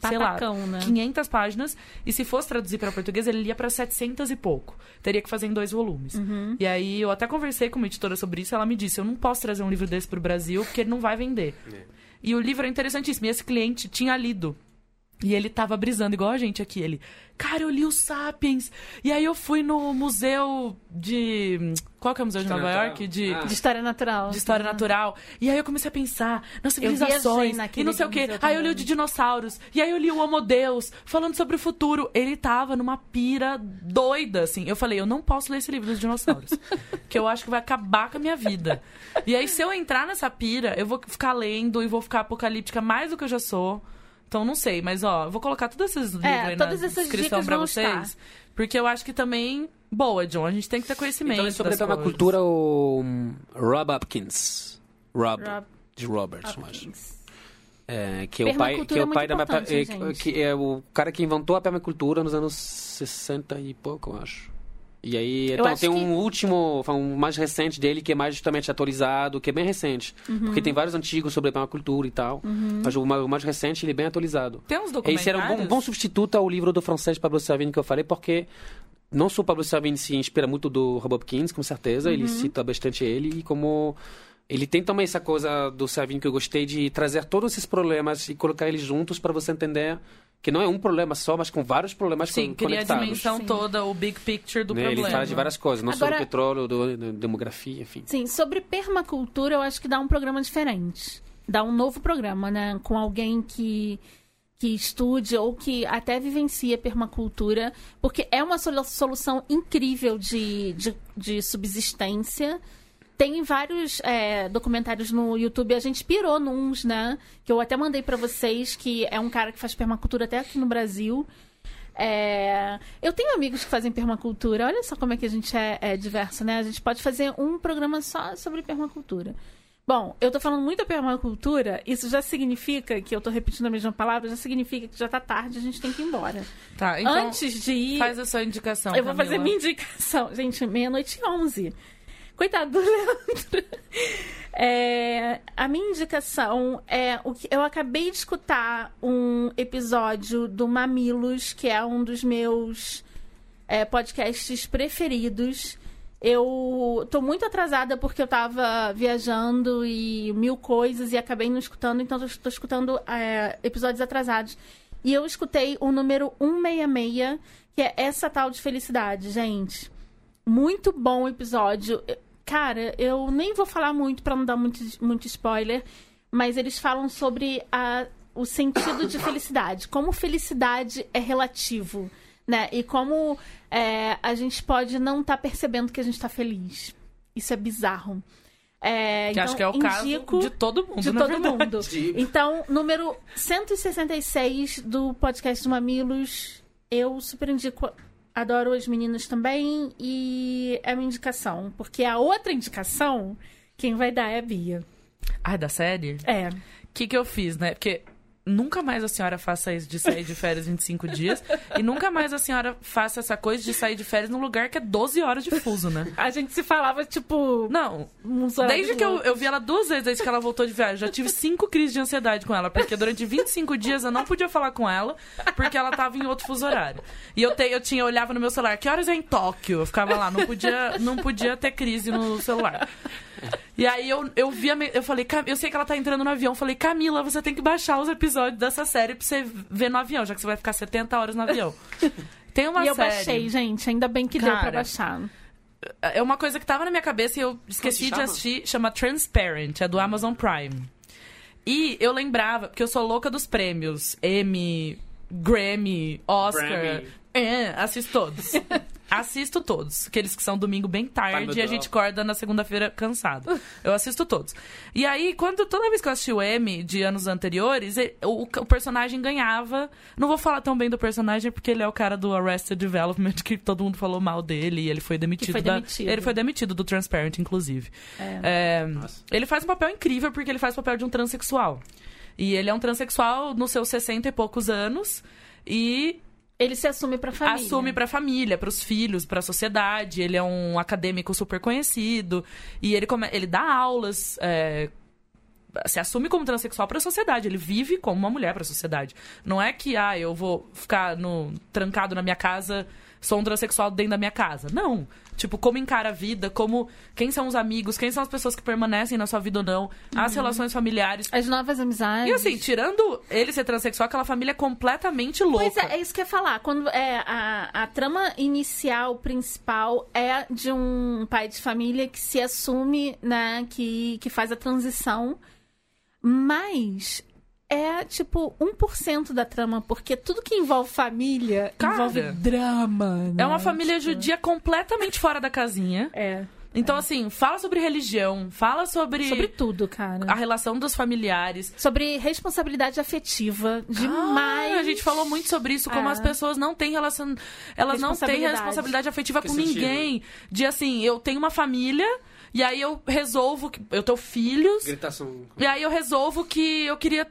Sei lá, Patacão, né? 500 páginas. E se fosse traduzir para português, ele ia para 700 e pouco. Teria que fazer em dois volumes. Uhum. E aí eu até conversei com uma editora sobre isso. Ela me disse: eu não posso trazer um livro desse pro Brasil porque ele não vai vender. E o livro é interessantíssimo. E esse cliente tinha lido. E ele tava brisando, igual a gente aqui. Ele, cara, eu li o Sapiens. E aí eu fui no museu de. Qual que é o museu de Nova Natural? York? De. Ah. De história natural. De história natural. E aí eu comecei a pensar nas civilizações e não sei o quê. Aí eu li o de dinossauros. E aí eu li o Homo Deus, falando sobre o futuro. Ele tava numa pira doida, assim. Eu falei, eu não posso ler esse livro dos dinossauros. que eu acho que vai acabar com a minha vida. E aí, se eu entrar nessa pira, eu vou ficar lendo e vou ficar apocalíptica mais do que eu já sou. Então, não sei, mas ó, eu vou colocar todos esses livros aí todas na essas descrição dicas pra vão vocês. estar. Porque eu acho que também. Boa, John, a gente tem que ter conhecimento. Então, sobre das a permacultura, o um, Rob Hopkins. Rob, Rob de Roberts, eu acho. É, que é o pai, que é é o pai da importante, é, gente. que é o cara que inventou a permacultura nos anos 60 e pouco, eu acho. E aí, então, tem que- um último, um mais recente dele que é mais justamente atualizado, que é bem recente. Uhum. Porque tem vários antigos sobre a permacultura e tal. Mas o mais, recente, ele é bem atualizado. Tem uns documentários. Esse era um bom, bom substituto ao livro do francês Pablo Servigne que eu falei, porque não só o Pablo Servigne se inspira muito do Rob Hopkins, com certeza, ele cita bastante ele, e como ele tem também essa coisa do Servigne que eu gostei de trazer todos esses problemas e colocar eles juntos para você entender que não é um problema só, mas com vários problemas Sim, con- cria a conectados. dimensão Sim. toda, o big picture do Né? problema. Ele fala de várias coisas, não só Agora- do petróleo, do, da demografia, enfim. Sim, sobre permacultura, eu acho que dá um programa diferente. Dá um novo programa, né? Com alguém que, que estude ou que até vivencia permacultura, porque é uma solu- solução incrível de, de, de subsistência. Tem vários é, documentários no YouTube, a gente pirou nuns, né? Que eu até mandei pra vocês, que é um cara que faz permacultura até aqui no Brasil. É, Eu tenho amigos que fazem permacultura. Olha só como é que a gente é, é diverso, né? A gente pode fazer um programa só sobre permacultura. Bom, eu tô falando muito da permacultura, isso já significa que eu tô repetindo a mesma palavra, já significa que já tá tarde, a gente tem que ir embora. Tá, então Antes de ir, faz a sua indicação. eu vou Camila. fazer minha indicação. Gente, meia-noite e onze. Coitado do Leandro. É, a minha indicação é o que eu acabei de escutar um episódio do Mamilos, que é um dos meus é, podcasts preferidos. Eu tô muito atrasada porque eu tava viajando e mil coisas e acabei não escutando, então eu tô escutando é, episódios atrasados. E eu escutei o número 166, que é essa tal de felicidade, gente. Muito bom episódio. Cara, eu nem vou falar muito pra não dar muito, muito spoiler, mas eles falam sobre a, o sentido de felicidade, como felicidade é relativo, né? E como é, a gente pode não estar percebendo que a gente tá feliz. Isso é bizarro. É, Que então, acho que é o indico caso de todo mundo, de todo verdade. mundo. Então, número 166 do podcast do Mamilos, eu super indico. Adoro as meninas também e é minha indicação. Porque a outra indicação, quem vai dar é a Bia. Ai, da série? É. O que, que eu fiz, né? Porque nunca mais a senhora faça isso de sair de férias 25 dias. e nunca mais a senhora faça essa coisa de sair de férias num lugar que é 12 horas de fuso, né? A gente se falava, tipo. Não, Desde que eu, eu vi ela duas vezes desde que ela voltou de viagem, já tive cinco crises de ansiedade com ela, porque durante 25 dias eu não podia falar com ela, porque ela tava em outro fuso horário. E eu, te, eu tinha, eu olhava no meu celular, que horas é em Tóquio? Eu ficava lá, não podia, não podia ter crise no celular. E aí eu, eu vi, eu falei, "Cam- eu sei que ela tá entrando no avião, eu falei, Camila, você tem que baixar os episódios dessa série pra você ver no avião, já que você vai ficar 70 horas no avião. Tem uma E eu série. baixei, gente. Ainda bem que deu pra Cara, baixar. É uma coisa que tava na minha cabeça e eu esqueci de assistir. Chama Transparent, é do Amazon Prime. E eu lembrava, porque eu sou louca dos prêmios. Emmy, Grammy, Oscar. Grammy. É, assisto todos. assisto todos. Aqueles que são domingo bem tarde e a gente acorda na segunda-feira cansado. Eu assisto todos. E aí, quando toda vez que eu assisti o Emmy de anos anteriores, o, o personagem ganhava. Não vou falar tão bem do personagem porque ele é o cara do Arrested Development, que todo mundo falou mal dele e ele foi demitido. foi da- demitido. Ele foi demitido do Transparent, inclusive. É, Nossa. ele faz um papel incrível porque ele faz o papel de um transexual. E ele é um transexual nos seus 60 e poucos anos. E Ele se assume pra família. assume pra família, pros filhos, pra sociedade. Ele é um acadêmico super conhecido. E ele, come... ele dá aulas. é, se assume como transexual para a sociedade, ele vive como uma mulher para a sociedade. Não é que ah, eu vou ficar no trancado na minha casa, sou um transexual dentro da minha casa. Não. Tipo, como encara a vida, como quem são os amigos, quem são as pessoas que permanecem na sua vida ou não, as relações familiares. As novas amizades. E assim, tirando ele ser transexual, aquela família é completamente louca. Pois é, é isso que eu ia falar. Quando é, a, a trama inicial, principal, é de um pai de família que se assume, né, que, que faz a transição. Mas é tipo 1% da trama, porque tudo que envolve família Cara, envolve drama. né? É uma família Tipo, judia completamente fora da casinha. É. Então, assim, fala sobre religião, fala sobre, Sobre tudo, cara. a relação dos familiares. Sobre responsabilidade afetiva demais. Ah, a gente falou muito sobre isso, como É. as pessoas não têm relação. Elas não têm Responsabilidade. responsabilidade afetiva Que com sentido? ninguém. De assim, eu tenho uma família, e aí eu resolvo. que Eu tenho filhos. Gritação. E aí eu resolvo que eu queria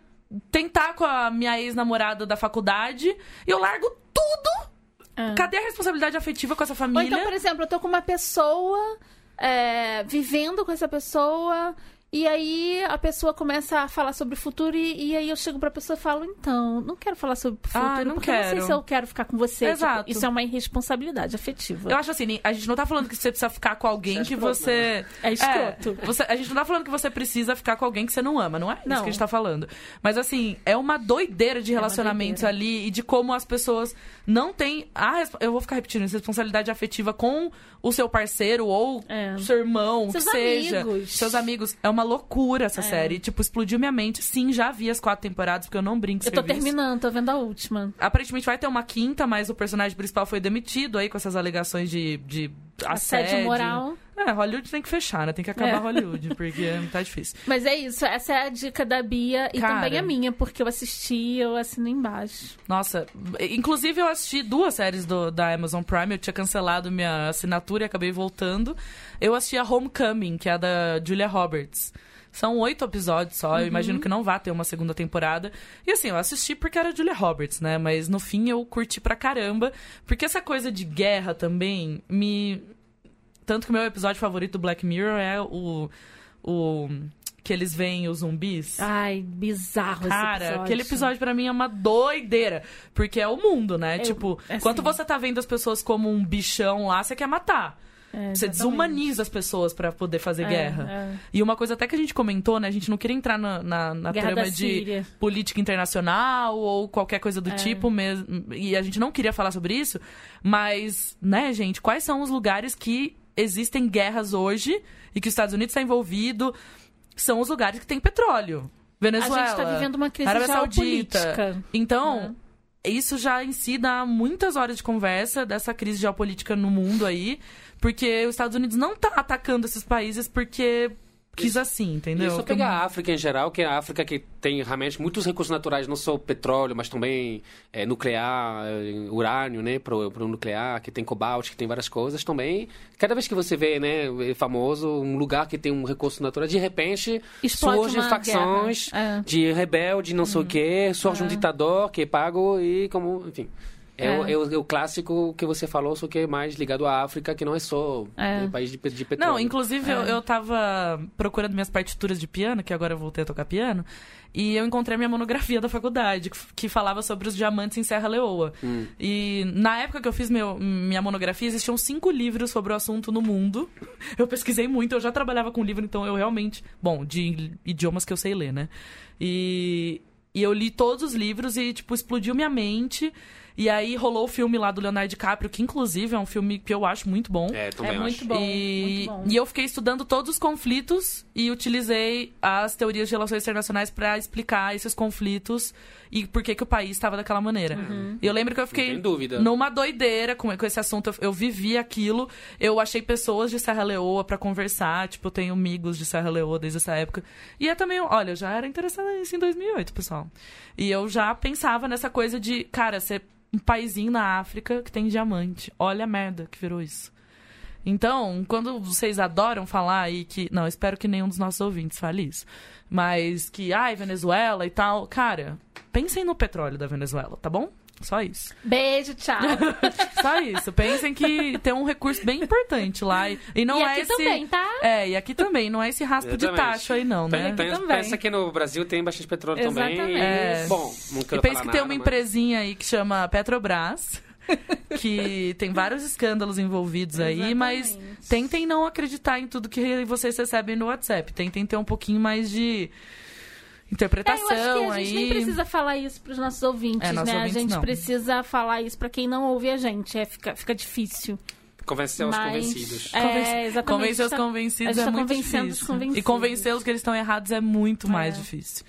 tentar com a minha ex-namorada da faculdade. E eu largo tudo. É. Cadê a responsabilidade afetiva com essa Ou família? então, por exemplo, eu tô com uma pessoa, é, vivendo com essa pessoa, e aí a pessoa começa a falar sobre o futuro, e, e aí eu chego pra pessoa e falo, então, não quero falar sobre o futuro, Ah, não porque eu não sei quero. se eu quero ficar com você. Tipo, Exato. isso é uma irresponsabilidade afetiva. Eu acho assim, a gente não tá falando que você precisa ficar com alguém é que você. É escroto. É, você- a gente não tá falando que você precisa ficar com alguém que você não ama, não é isso Não. que a gente tá falando. Mas assim, é uma doideira de relacionamentos doideira. ali e de como as pessoas não têm. A, eu vou ficar repetindo, responsabilidade afetiva com o seu parceiro ou É. o seu irmão, Seus que seja. amigos. Seus amigos. É uma loucura essa série. Tipo, explodiu minha mente. Sim, já vi as quatro temporadas, porque eu não brinco eu tô serviço. terminando, tô vendo a última. Aparentemente vai ter uma quinta, mas o personagem principal foi demitido aí com essas alegações de, de assédio. Assédio moral. É, Hollywood tem que fechar, né? Tem que acabar É. Hollywood, porque tá difícil. Mas é isso, essa é a dica da Bia e Cara. também a minha, porque eu assisti, eu assino embaixo. Nossa, inclusive eu assisti duas séries do, da Amazon Prime, eu tinha cancelado minha assinatura e acabei voltando. Eu assisti a Homecoming, que é a da Julia Roberts. São oito episódios só, eu imagino que não vai ter uma segunda temporada. E assim, eu assisti porque era Julia Roberts, né? Mas no fim eu curti pra caramba. Porque essa coisa de guerra também me. Tanto que o meu episódio favorito do Black Mirror é o. o que eles veem os zumbis. Ai, bizarro Cara, esse episódio. aquele episódio pra mim é uma doideira. Porque é o mundo, né? tipo, assim- enquanto você tá vendo as pessoas como um bichão lá, você quer matar. É, Você desumaniza as pessoas pra poder fazer É, guerra. é. E uma coisa até que a gente comentou, né? A gente não queria entrar na, na, na trama de política internacional ou qualquer coisa do É. tipo mesmo. E a gente não queria falar sobre isso. Mas, né, gente, quais são os lugares que existem guerras hoje e que os Estados Unidos está envolvido? São os lugares que tem petróleo. Venezuela. A gente tá vivendo uma crise Arábia Saudita. geopolítica. Então, isso já em si dá muitas horas de conversa dessa crise geopolítica no mundo aí, porque os Estados Unidos não tá atacando esses países porque quis assim, entendeu? E só pegar a África em geral, que é a África que tem realmente muitos recursos naturais, não só petróleo, mas também é, nuclear, é, urânio, né, pro, pro nuclear, que tem cobalto, que tem várias coisas também. Cada vez que você vê, né, é famoso, um lugar que tem um recurso natural, de repente Explode surgem facções. É. de rebelde, não sei o quê, surge um ditador que é pago e como, enfim... É, É. O, é o- é o clássico que você falou, só que é mais ligado à África, que não é só É. país de, de petróleo. Não, inclusive eu, É. eu tava procurando minhas partituras de piano, que agora eu voltei a tocar piano, e eu encontrei a minha monografia da faculdade, que, que falava sobre os diamantes em Serra Leoa. Hum. E na época que eu fiz meu, minha monografia, existiam cinco livros sobre o assunto no mundo. Eu pesquisei muito, eu já trabalhava com livro, então eu realmente. Bom, de idiomas que eu sei ler, né? E, e eu li todos os livros e, tipo, explodiu minha mente. E aí rolou o filme lá do Leonardo DiCaprio, que inclusive é um filme que eu acho muito bom. É, também É muito acho. bom. E, muito bom. e eu fiquei estudando todos os conflitos e utilizei as teorias de relações internacionais para explicar esses conflitos e por que, que o país estava daquela maneira. Uhum. E eu lembro que eu fiquei dúvida. numa doideira com, com esse assunto. Eu, eu vivi aquilo. Eu achei pessoas de Serra Leoa para conversar. Tipo, eu tenho amigos de Serra Leoa desde essa época. E é também, olha, eu já era interessada nisso em 2008, pessoal. E eu já pensava nessa coisa de, cara, ser um paizinho na África que tem diamante. Olha a merda que virou isso. Então, quando vocês adoram falar aí que. Não, espero que nenhum dos nossos ouvintes fale isso. Mas que, ai, Venezuela e tal. Cara, pensem no petróleo da Venezuela, tá bom? Só isso. Beijo, tchau. Só isso. Pensem que tem um recurso bem importante lá. E, e não e é aqui esse. também, tá? É, e aqui também. Não é esse raspo de Exatamente. tacho aí, não, né? Pensa, pensa- também. pensa que no Brasil tem bastante petróleo também. Exatamente. É. Bom, não quero E pensa que tem nada, uma mas- empresinha aí que chama Petrobras, que tem vários escândalos envolvidos aí, mas tentem não acreditar em tudo que vocês recebem no WhatsApp. Tentem ter um pouquinho mais de É, interpretação eu acho que a gente aí. nem precisa falar isso pros nossos ouvintes, É, nossos né? ouvintes a gente não. precisa falar isso pra quem não ouve a gente. É, fica, fica difícil. Convencer os convencidos. É, Convencer- exatamente. Convencer os Tá- convencidos é tá muito convencendo os difícil. convencidos. E convencê-los que eles estão errados é muito mais É. difícil.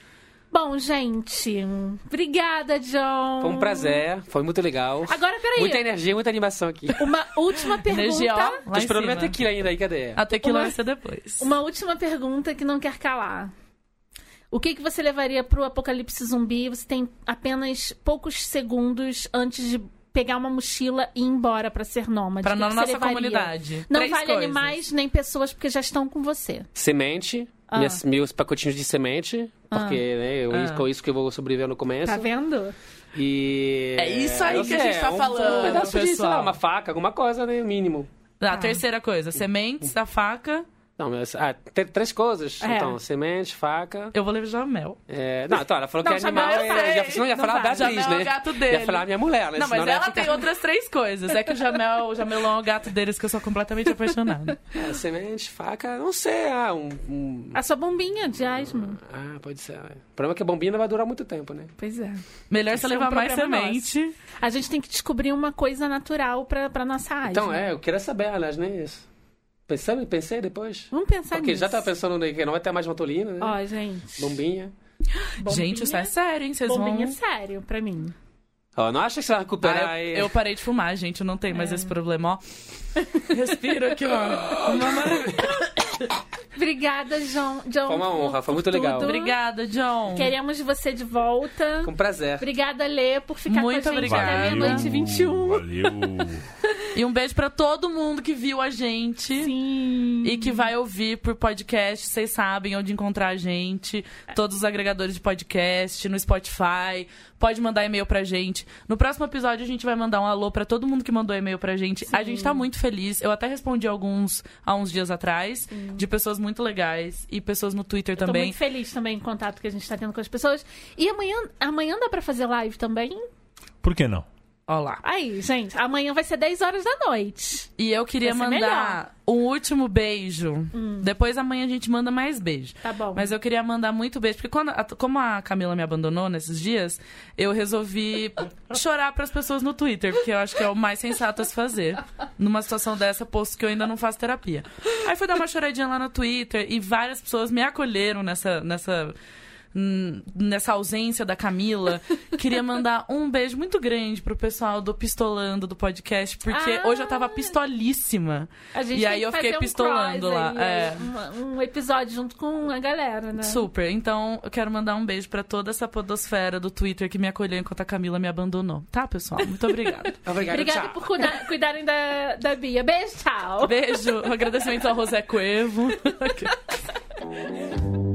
Bom, gente, obrigada, John. Foi um prazer, foi muito legal. Agora, peraí. Muita energia, muita animação aqui. Uma última pergunta. Energia, ó, Tô esperando minha tequila ainda aí, cadê? A tequila Uma- vai ser depois. Uma última pergunta que não quer calar. O que, que você levaria pro apocalipse zumbi? Você tem apenas poucos segundos antes de pegar uma mochila e ir embora pra ser nômade. O você nossa levaria? comunidade. Não Três vale coisas. animais nem pessoas porque já estão com você. Semente, Ah. minhas- meus pacotinhos de semente, porque né, eu, Ah. com isso que eu vou sobreviver no começo. Tá vendo? E. É isso aí que a gente tá um, falando, Um pedaço de, sei pessoal. lá, uma faca, alguma coisa, né? Mínimo. A terceira coisa, sementes, a faca. Não, mas, ah, tem três coisas. É. Então, semente, faca. Eu vou levar mel. É... Não, então, ela falou Não, que animal Jamel é. Já, senão ia Não falar vai. da Jamel é né? o gato dele. Ia falar minha mulher, né? Não, mas ela ia tem ficar- outras três coisas. É que o Jamel, o Jamelão é o gato deles, que eu sou completamente apaixonada. É, semente, faca, não sei. Ah, um. um- A sua bombinha de asma. Ah, pode ser. é. O problema é que a bombinha não vai durar muito tempo, né? Pois é. Melhor Esse você é um levar mais problema semente. A gente tem que descobrir uma coisa natural pra, pra nossa asma. Então, é, eu queria saber, aliás, né? Isso. Pensei, pensei depois. Vamos pensar Porque nisso. já tava pensando que não vai ter mais matolina, né? Ó, gente. Bombinha. bombinha- Gente, isso é sério, hein? Vocês Bombinha vão... sério pra mim. Ó, não acha que você vai recuperar Ah, aí. eu, eu parei de fumar, gente. Eu não tenho É. mais esse problema, ó. Respiro aqui, ó. Uma maravilha. Obrigada, John. John Foi uma honra, foi muito legal. Obrigada, John. Queremos você de volta. Com prazer. Obrigada, Lê, por ficar Muito com a gente obrigada. até meia-noite e 21. Valeu. E um beijo pra todo mundo que viu a gente. Sim. E que vai ouvir por podcast, vocês sabem onde encontrar a gente. Todos os agregadores de podcast, no Spotify. Pode mandar e-mail pra gente. No próximo episódio a gente vai mandar um alô pra todo mundo que mandou e-mail pra gente. A gente tá muito feliz. Eu até respondi alguns há uns dias atrás, de pessoas muito legais e pessoas no Twitter Tô também. muito feliz também com o contato que a gente tá tendo com as pessoas. E amanhã, amanhã dá pra fazer live também? Por que não? Ó lá. Aí, gente, amanhã vai ser 10 horas da noite. E eu queria mandar um último beijo. Depois amanhã a gente manda mais beijo. Tá bom. Mas eu queria mandar muito beijo, porque quando como a Camila me abandonou nesses dias, eu resolvi chorar pras pessoas no Twitter, porque eu acho que é o mais sensato a se fazer. Numa situação dessa, posto que eu ainda não faço terapia. Aí fui dar uma choradinha lá no Twitter e várias pessoas me acolheram nessa nessa hum, nessa ausência da Camila, queria mandar um beijo muito grande pro pessoal do Pistolando do podcast, porque Ah! hoje eu tava pistolíssima. A gente E aí eu fiquei um pistolando lá. aí, é. Um, um episódio junto com a galera, né? Super. Então, eu quero mandar um beijo pra toda essa podosfera do Twitter que me acolheu enquanto a Camila me abandonou. Tá, pessoal? Muito obrigada. Obrigado, Obrigada tchau. por cuidar- cuidarem da, da Bia. Beijo, tchau. Beijo. Agradecimento ao José Coevo.